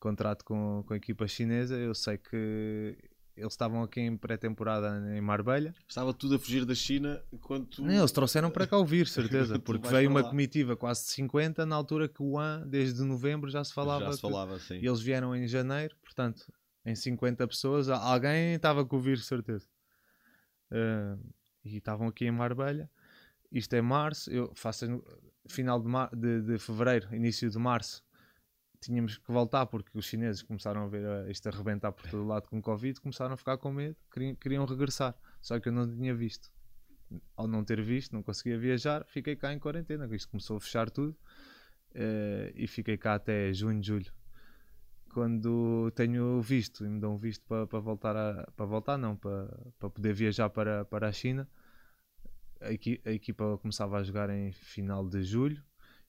contrato com, com a equipa chinesa, eu sei que eles estavam aqui em pré-temporada em Marbella. Estava tudo a fugir da China enquanto. Não, eles trouxeram para cá o vírus, certeza, *laughs* porque veio uma comitiva quase de 50, na altura que o AN, desde novembro, já se falava. já se que- falava assim. E eles vieram em janeiro, portanto, em 50 pessoas, alguém estava com o vírus, certeza. Eh, e estavam aqui em Marbella. Isto é março, eu faço no- final de, mar- de, de fevereiro, início de março. Tínhamos que voltar porque os chineses começaram a ver isto arrebentar por todo lado com Covid, começaram a ficar com medo, queriam, queriam regressar. Só que eu não tinha visto. Ao não ter visto, não conseguia viajar, fiquei cá em quarentena. Isto começou a fechar tudo eh, e fiquei cá até junho, julho quando tenho visto e me dão visto para, para voltar a, para voltar não para, para poder viajar para, para a China a, equi- a equipa começava a jogar em final de julho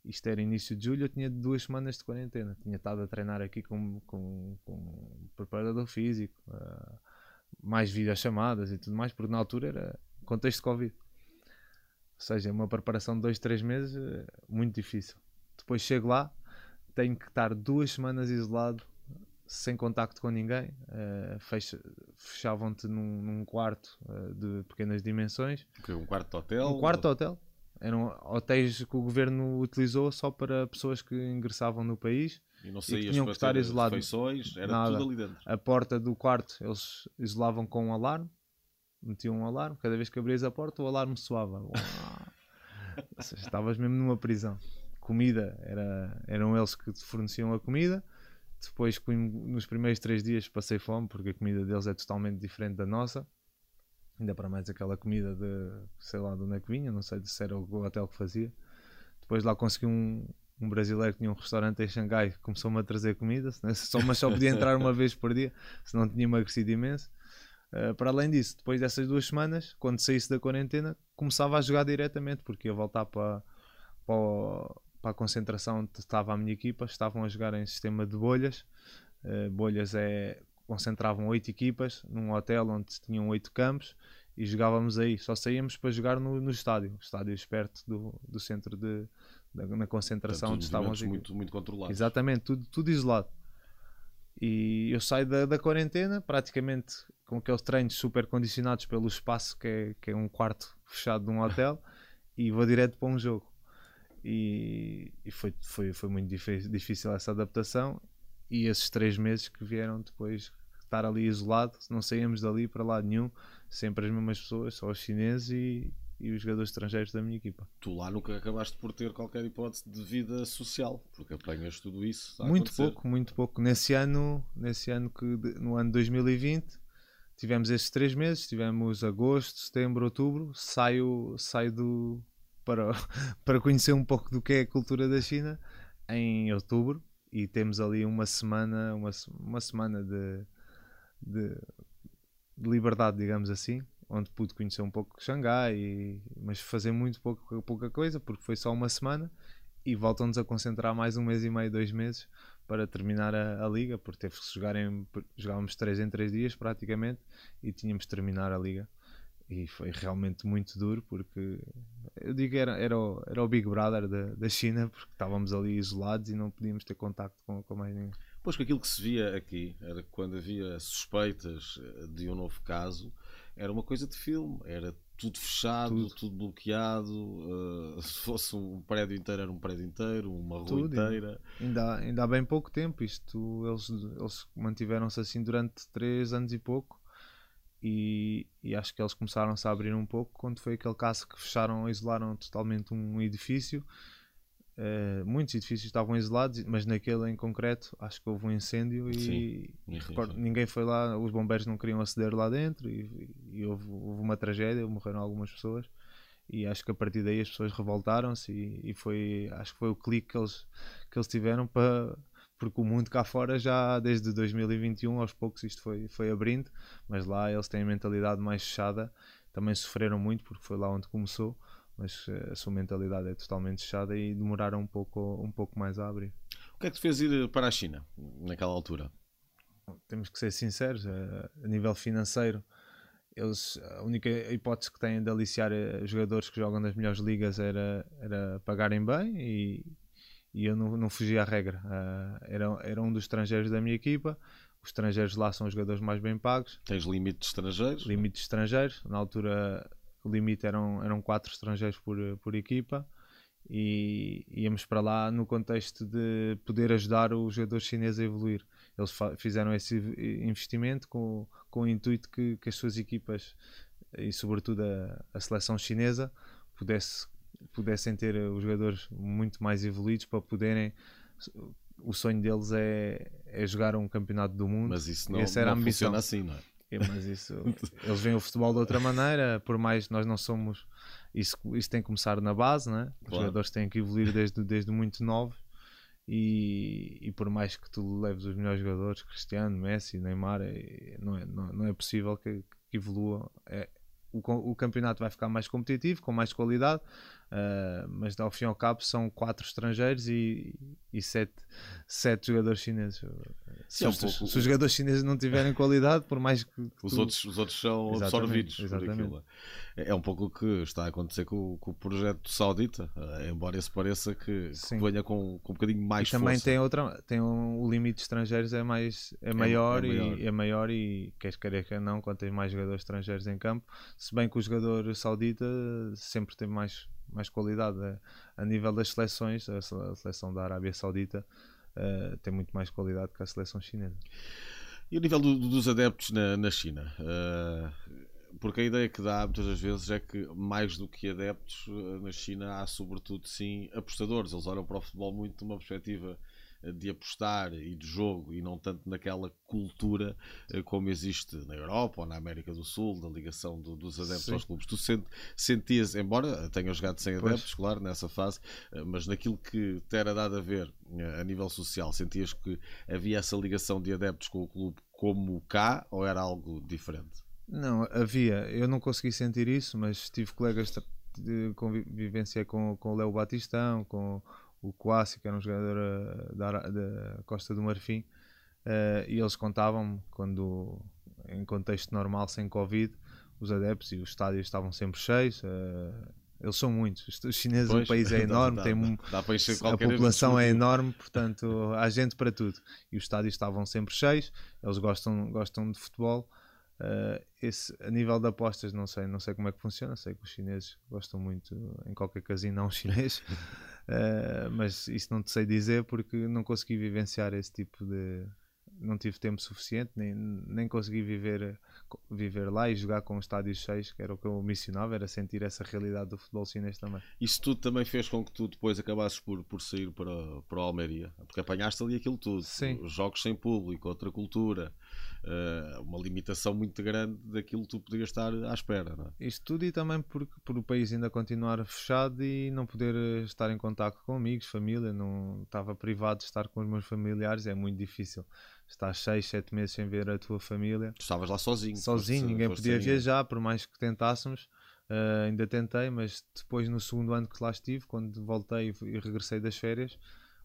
isto era início de julho eu tinha duas semanas de quarentena. Tinha estado a treinar aqui com, com, com um preparador físico ah, mais videochamadas e tudo mais porque na altura era contexto de Covid. Ou seja, uma preparação de dois, três meses eh, muito difícil. Depois chego lá tenho que estar duas semanas isolado sem contacto com ninguém fecha- fechavam-te num, num quarto eh, de pequenas dimensões. Um quarto de hotel. um quarto de hotel eram hotéis que o governo utilizou só para pessoas que ingressavam no país E não saías tinham para que estar ter isolado. refeições, era Nada. tudo ali dentro. a porta do quarto eles isolavam com um alarme metiam um alarme cada vez que abrias a porta o alarme soava *laughs* seja, estavas mesmo numa prisão comida era, eram eles que te forneciam a comida depois nos primeiros três dias passei fome porque a comida deles é totalmente diferente da nossa ainda para mais aquela comida de sei lá de onde é que vinha não sei se era o hotel que fazia depois lá consegui um, um brasileiro que tinha um restaurante em Xangai começou-me a trazer comida, né? *laughs* só, mas só podia entrar uma vez por dia, senão tinha emagrecido imenso. Uh, para além disso, depois dessas duas semanas, quando saísse da quarentena, começava a jogar diretamente, porque ia voltar para, para, para a concentração onde estava a minha equipa, estavam a jogar em sistema de bolhas. Uh, bolhas é concentravam oito equipas num hotel onde tinham oito campos e jogávamos aí. Só saíamos para jogar no, no estádio, estádio perto do, do centro de, da, na concentração Portanto, onde estavam os muito, muito controlados. Exatamente, tudo, tudo isolado. E eu saio da, da quarentena, praticamente com aqueles treinos super condicionados pelo espaço que é, que é um quarto fechado de um hotel, *laughs* e vou direto para um jogo. E, e foi, foi, foi muito difícil essa adaptação. E esses três meses que vieram depois estar ali isolado, não saímos dali para lado nenhum, sempre as mesmas pessoas, só os chineses e, e os jogadores estrangeiros da minha equipa. Tu lá nunca acabaste por ter qualquer hipótese de vida social, porque apanhas tudo isso. muito pouco, muito pouco. Nesse ano, nesse ano que no ano 2020 tivemos esses três meses, tivemos agosto, setembro, outubro, saio, saio do para, *laughs* para conhecer um pouco do que é a cultura da China em outubro e temos ali uma semana, uma, uma semana de, de, de liberdade, digamos assim, onde pude conhecer um pouco Xangai, e, mas fazer muito pouco, pouca coisa, porque foi só uma semana e voltam-nos a concentrar mais um mês e meio, dois meses para terminar a, a liga, porque teve que jogar em, jogávamos três em três dias praticamente e tínhamos de terminar a liga e foi realmente muito duro porque eu digo era, era, o, era o Big Brother da, da China porque estávamos ali isolados e não podíamos ter contacto com, com mais ninguém. Pois que aquilo que se via aqui era que quando havia suspeitas eh, de um novo caso era uma coisa de filme, era tudo fechado, tudo, tudo bloqueado. Uh, *laughs* se fosse um prédio inteiro, era um prédio inteiro, uma rua tudo. inteira. Ainda, ainda há bem pouco tempo. Isto, eles, eles mantiveram-se assim durante três anos e pouco. E, e, acho que eles começaram-se a abrir um pouco quando foi aquele caso que fecharam, isolaram totalmente um edifício. Uh, muitos edifícios estavam isolados, mas naquele em concreto acho que houve um incêndio e, sim, e recordo, ninguém foi lá, os bombeiros não queriam aceder lá dentro e, e houve, houve, uma tragédia, morreram algumas pessoas. E acho que a partir daí as pessoas revoltaram-se e, e, foi acho que foi o clique que eles, que eles tiveram para porque o mundo cá fora já desde 2021 aos poucos isto foi, foi abrindo, mas lá eles têm a mentalidade mais fechada, também sofreram muito porque foi lá onde começou mas eh, a sua mentalidade é totalmente fechada e demoraram um pouco, um pouco mais a abrir. O que é que te fez ir para a China naquela altura? Temos que ser sinceros, eh, a nível financeiro, eles, a única hipótese que têm de aliciar eh, jogadores que jogam nas melhores ligas era, era pagarem bem e, e eu não, não fugia à regra. Era, era um dos estrangeiros da minha equipa, os estrangeiros lá são os jogadores mais bem pagos. Tens limite de estrangeiros? Limite de estrangeiros. Na altura o limite eram, eram quatro estrangeiros por, por equipa e íamos para lá no contexto de poder ajudar os jogadores chineses a evoluir. Eles fizeram esse investimento com, com o intuito que, que as suas equipas e sobretudo a, a seleção chinesa pudesse, pudessem ter os jogadores muito mais evoluídos para poderem o sonho deles é, é jogar um campeonato do mundo. Mas isso não, Essa era não a ambição. funciona assim, não é? mas isso *laughs* eles veem o futebol de outra maneira, por mais nós não somos isso, isso tem que começar na base, né? os claro. jogadores têm que evoluir desde, desde muito novos e, e por mais que tu leves os melhores jogadores, Cristiano, Messi, Neymar, é, não, é, não, não é possível que, que evoluam. É, o, o campeonato vai ficar mais competitivo, com mais qualidade, Uh, mas ao fim e ao cabo são quatro estrangeiros e, e sete, sete jogadores chineses. Se, é um os, pouco... se, os jogadores chineses não tiverem *laughs* qualidade, por mais que. os, tu... outros, os outros são exatamente, absorvidos exatamente. É, é um pouco o que está a acontecer com, com o projeto saudita, uh, embora esse pareça que, que venha com, com um bocadinho mais e também tem outra, tem um, o limite de estrangeiros é mais é, é maior, é, maior. E, é maior e queres querer que não, quando tens mais jogadores estrangeiros em campo, se bem que o jogador saudita sempre tem mais mais qualidade a, a nível das seleções. A, seleção da Arábia Saudita uh, tem muito mais qualidade que a seleção chinesa. E o nível do, dos adeptos na, na China? Uh, porque a ideia que dá muitas das vezes é que mais do que adeptos eh, na China há sobretudo sim apostadores. Eles olham para o futebol muito de uma perspectiva de apostar e de jogo e não tanto naquela cultura como existe na Europa ou na América do Sul, da ligação do, dos adeptos Sim. aos clubes. Tu sent, sentias, embora tenhas jogado sem adeptos, pois. claro, nessa fase, mas naquilo que te era dado a ver a nível social, sentias que havia essa ligação de adeptos com o clube como cá ou era algo diferente? Não, havia. Eu não consegui sentir isso, mas tive colegas de convivência com, com o Léo Batistão, com o Quassi, que era um jogador uh, da, da, Costa do Marfim, uh, e eles contavam-me quando, em contexto normal, sem Covid, os adeptos e os estádios estavam sempre cheios. Uh, eles são muitos. Os chineses, pois, o país é *laughs* enorme, dá, tem dá, dá a população é enorme, portanto há gente para tudo. E os estádios estavam sempre cheios. Eles gostam, gostam de futebol. Uh, esse, a nível de apostas, não sei, não sei como é que funciona. Sei que os chineses gostam muito em qualquer casino, não chinês, *laughs* uh, mas isso não te sei dizer porque não consegui vivenciar esse tipo de. Não tive tempo suficiente, nem, nem consegui viver, viver lá e jogar com estádios cheios, que era o que eu missionava, era sentir essa realidade do futebol chinês também. Isso tudo também fez com que tu depois acabasses por, por sair para, para a Almeria, porque apanhaste ali aquilo tudo: Sim. Os jogos sem público, outra cultura uh, uma limitação muito grande daquilo que tu podias estar à espera. Não é? Isto tudo e também por, por o país ainda continuar fechado e não poder eh, estar em contato com amigos, família, não estava privado de estar com os meus familiares, é muito difícil. Estás 6, 7 meses sem ver a tua família. Tu estavas lá sozinho. Sozinho, fosse, ninguém podia viajar, por mais que tentássemos. Uh, ainda tentei, mas depois no segundo ano que lá estive, quando voltei e regressei das férias,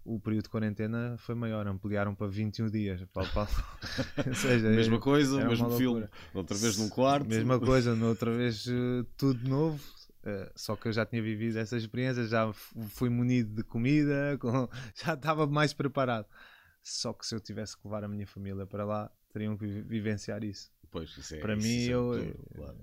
o período de quarentena foi maior, ampliaram para 21 dias. Para... *laughs* Ou seja, *laughs* mesma é, coisa, mesmo filme, outra vez num quarto. Mesma *laughs* coisa, outra vez uh, tudo novo. Uh, só que eu já tinha vivido essa experiência, já fui munido de comida, com... já estava mais preparado. Só que se eu tivesse que levar a minha família para lá, teriam que vivenciar isso. Pois, isso é, para isso mim, é eu. Tudo, claro.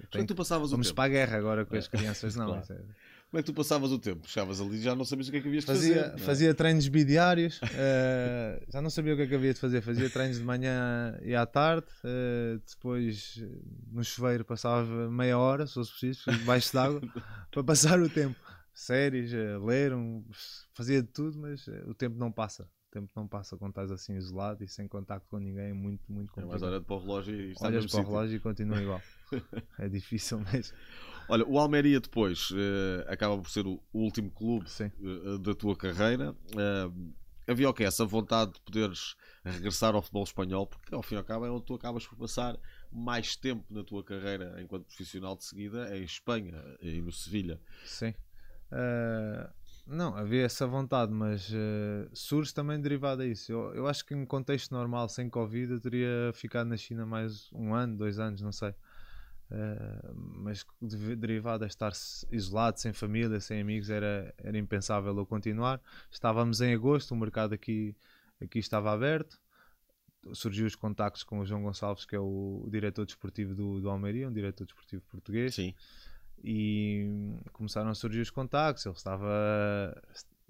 eu tenho... tu passavas Vamos para a guerra agora com as crianças, não. claro. É... Como é que tu passavas o tempo? Chegavas ali e já não sabias o que é que havias de fazia, fazer. Fazia treinos bidiários, uh, já não sabia o que é que havia de fazer. Fazia treinos de manhã e à tarde, uh, depois no chuveiro passava meia hora, se fosse preciso, debaixo d'água, *laughs* para passar o tempo. Séries, uh, ler, um, fazia de tudo, mas o tempo não passa. O tempo não passa quando estás assim isolado e sem contacto com ninguém, é muito, muito complicado. É mais hora de para o relógio e está Olhas para o relógio e continua igual. *laughs* é difícil mesmo. Olha, o Almeria depois uh, acaba por ser o, último clube uh, da tua carreira. Uh, havia o que? Essa vontade de poderes regressar ao futebol espanhol, porque ao fim e ao cabo é onde tu acabas por passar mais tempo na tua carreira enquanto profissional de seguida, em Espanha e no Sevilha. Sim. não, havia essa vontade, mas surge também derivado a isso. Eu, eu acho que em contexto normal, sem Covid, eu teria ficado na China mais um ano, dois anos, não sei. Uh, mas derivado a estar isolado, sem família, sem amigos, era, era impensável eu continuar. Estávamos em agosto, o mercado aqui, aqui estava aberto. Surgiu os contactos com o João Gonçalves, que é o, diretor desportivo do, do Almeria, um diretor desportivo português. Sim. E começaram a surgir os contactos. Ele estava.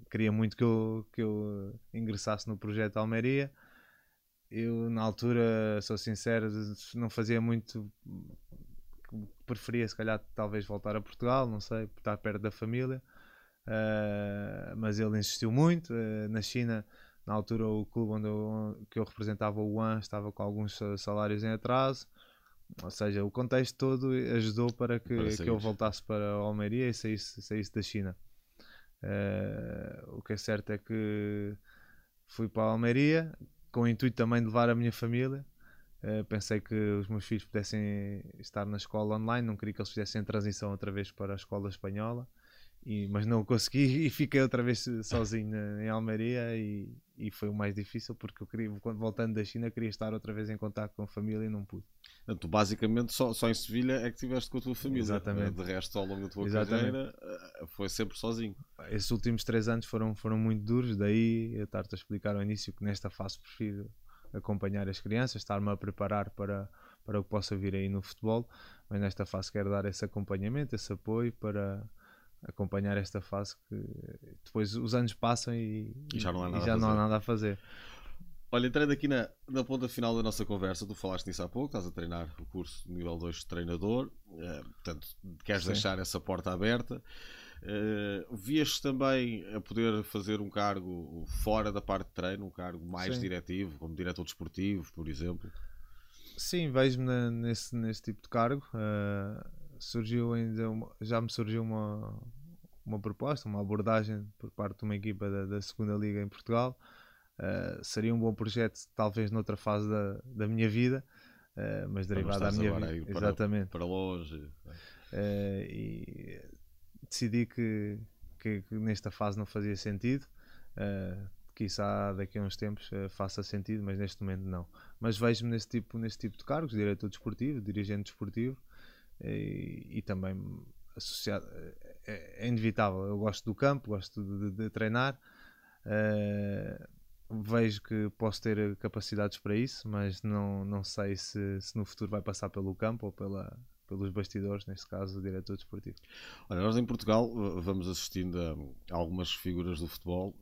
queria muito que eu, que eu ingressasse no projeto Almeria. Eu, na altura, sou sincero, não fazia muito preferia se calhar talvez voltar a Portugal, não sei, por estar perto da família. Uh, mas ele insistiu muito. Uh, na China, na altura, o clube onde eu, que eu representava, o One, estava com alguns salários em atraso. Ou seja, o contexto todo ajudou para que, para que eu voltasse para a Almeria e saísse, saísse da China. Uh, o que é certo é que fui para a Almeria com o intuito também de levar a minha família. Uh, pensei que os meus filhos pudessem estar na escola online, não queria que eles fizessem transição outra vez para a escola espanhola, e, mas não consegui *laughs* e fiquei outra vez sozinho em Almeria e, e, foi o mais difícil porque eu queria, voltando da China, queria estar outra vez em contato com a família e não pude. Tu basicamente só, só em Sevilha é que estiveste com a tua família. Exatamente. De resto, ao longo da tua Exatamente. carreira, eh, foi sempre sozinho. Esses últimos três anos foram, foram muito duros, daí eu estar-te a explicar ao início que nesta fase prefiro acompanhar as crianças, estar-me a preparar para, para o que possa vir aí no futebol, mas nesta fase quero dar esse acompanhamento, esse apoio para acompanhar esta fase que depois os anos passam e, e já, não há, nada, já a não há nada a fazer. Olha, entrando aqui na, na ponta final da nossa conversa, tu falaste nisso há pouco, estás a treinar o curso nível 2 de treinador, eh, portanto, queres Sim. deixar essa porta aberta. Uh, Vias também a poder fazer um cargo fora da parte de treino, um cargo mais Sim. diretivo, como diretor desportivo, por exemplo? Sim, vejo-me nesse, nesse tipo de cargo. Uh, surgiu ainda uma, já me surgiu uma, uma proposta, uma abordagem por parte de uma equipa da, da segunda liga em Portugal. Uh, seria um bom projeto, talvez noutra fase da, da minha vida, uh, mas derivado da minha vida. Para, Exatamente. Para longe. Uh, e decidi que, que, que, nesta fase não fazia sentido. Uh, quizá daqui a uns tempos faça sentido, mas neste momento não. Mas vejo-me nesse tipo, nesse tipo de cargos, diretor desportivo, dirigente desportivo e, e também associado. É, é, inevitável. Eu gosto do campo, gosto de, de, de treinar. Uh, vejo que posso ter capacidades para isso, mas não, não sei se, se no futuro vai passar pelo campo ou pela, pelos bastidores, neste caso o diretor desportivo. Olha, nós em Portugal vamos assistindo a algumas figuras do futebol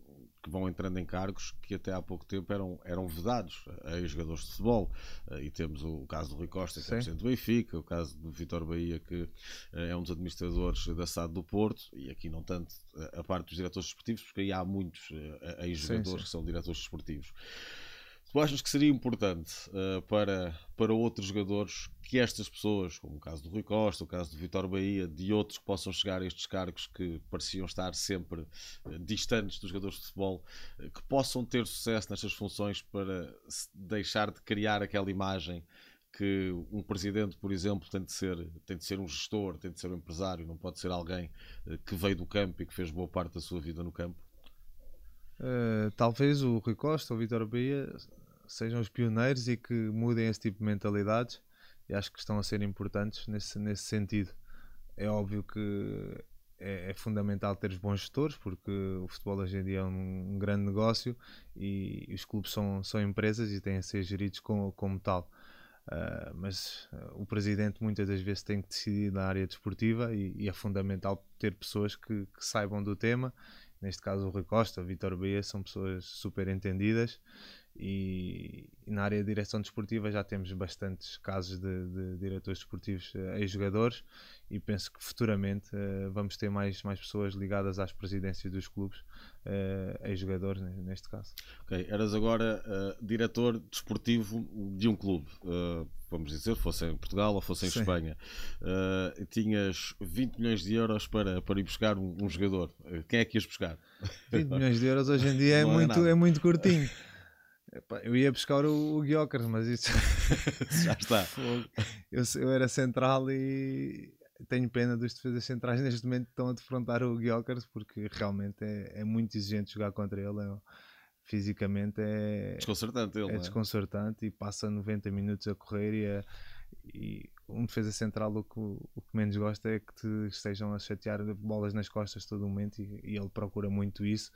que vão entrando em cargos que até há pouco tempo eram, eram vedados a jogadores de futebol. Eh, e temos o, caso do Rui Costa, que é presidente do Benfica, o caso do Vitor Bahia, que eh, é um dos administradores da SAD do Porto, e aqui não tanto a parte dos diretores desportivos, porque aí há muitos eh, ex-jogadores que são diretores desportivos. Tu achas que seria importante uh, para, para outros jogadores que estas pessoas, como o caso do Rui Costa, o caso do Vitor Bahia, de outros que possam chegar a estes cargos que pareciam estar sempre uh, distantes dos jogadores de futebol, uh, que possam ter sucesso nestas funções para deixar de criar aquela imagem que um presidente, por exemplo, tem de ser, tem de ser um gestor, tem de ser um empresário, não pode ser alguém que veio do campo e que fez boa parte da sua vida no campo? Uh, talvez o Rui Costa ou o Vitor Bahia sejam os pioneiros e que mudem esse tipo de mentalidades e acho que estão a ser importantes nesse, nesse sentido. É óbvio que é, é fundamental ter os bons gestores porque o futebol hoje em dia é um, um grande negócio e, os clubes são, são empresas e têm a ser geridos como, como tal. Uh, mas uh, o presidente muitas das vezes tem que decidir na área desportiva e, e é fundamental ter pessoas que, que, saibam do tema. Neste caso, o Rui Costa, o Vitor Bahia são pessoas super entendidas e, e, na área de direção desportiva já temos bastantes casos de, de diretores desportivos uh, ex-jogadores e penso que futuramente uh, vamos ter mais, mais pessoas ligadas às presidências dos clubes, uh, ex-jogadores neste caso. Ok, eras agora uh, diretor desportivo de um clube, vamos dizer, fosse em Portugal ou fosse em Sim. Espanha. tinhas 20 milhões de euros para, para ir buscar um, um jogador. quem é que ias buscar? 20 milhões de euros hoje em *laughs* dia é, é muito, é muito curtinho. *laughs* Epá, eu ia buscar o, o Guiocas, mas isso *laughs* já está. eu, eu era central e tenho pena dos defesas centrais *laughs* neste momento estão a defrontar o Guiocas porque realmente é, é, muito exigente jogar contra ele. É, fisicamente é desconcertante, ele, é, é desconcertante e passa 90 minutos a correr e, a, e um defesa central o que, o que menos gosta é que te estejam a chatear bolas nas costas todo momento e, e ele procura muito isso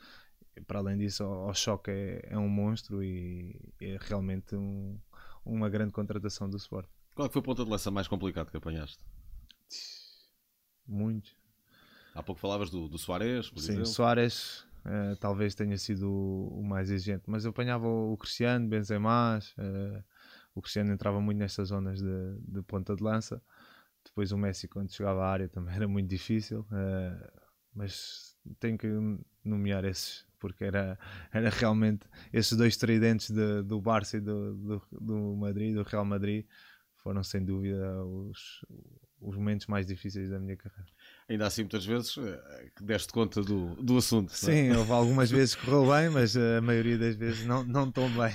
para além disso, o, Choque é, é, um monstro e é realmente um, uma grande contratação do Sport. Qual é foi o ponto de lança mais complicado que apanhaste? Muito. Há pouco falavas do, do Soares, por Sim, exemplo. Soares uh, talvez tenha sido o, o, mais exigente, mas eu apanhava o Cristiano, Benzema, uh, o Cristiano entrava muito nestas zonas de, de, ponta de lança. Depois o Messi, quando chegava à área, também era muito difícil. Uh, mas tenho que nomear esses porque era, era realmente esses dois tridentes de, do Barça e do, do, do, Madrid, do Real Madrid, foram sem dúvida os, os momentos mais difíceis da minha carreira. Ainda assim, muitas vezes, eh, deste conta do, do assunto. É? Sim, houve algumas *laughs* vezes que correu bem, mas a maioria das vezes não, não tão bem.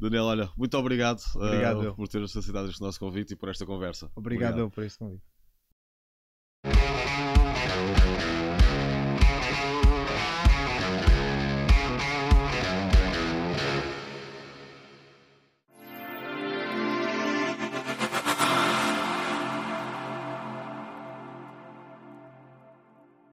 Daniel, olha, muito obrigado, obrigado uh, por ter aceitado este nosso convite e por esta conversa. Obrigado, obrigado. por este convite.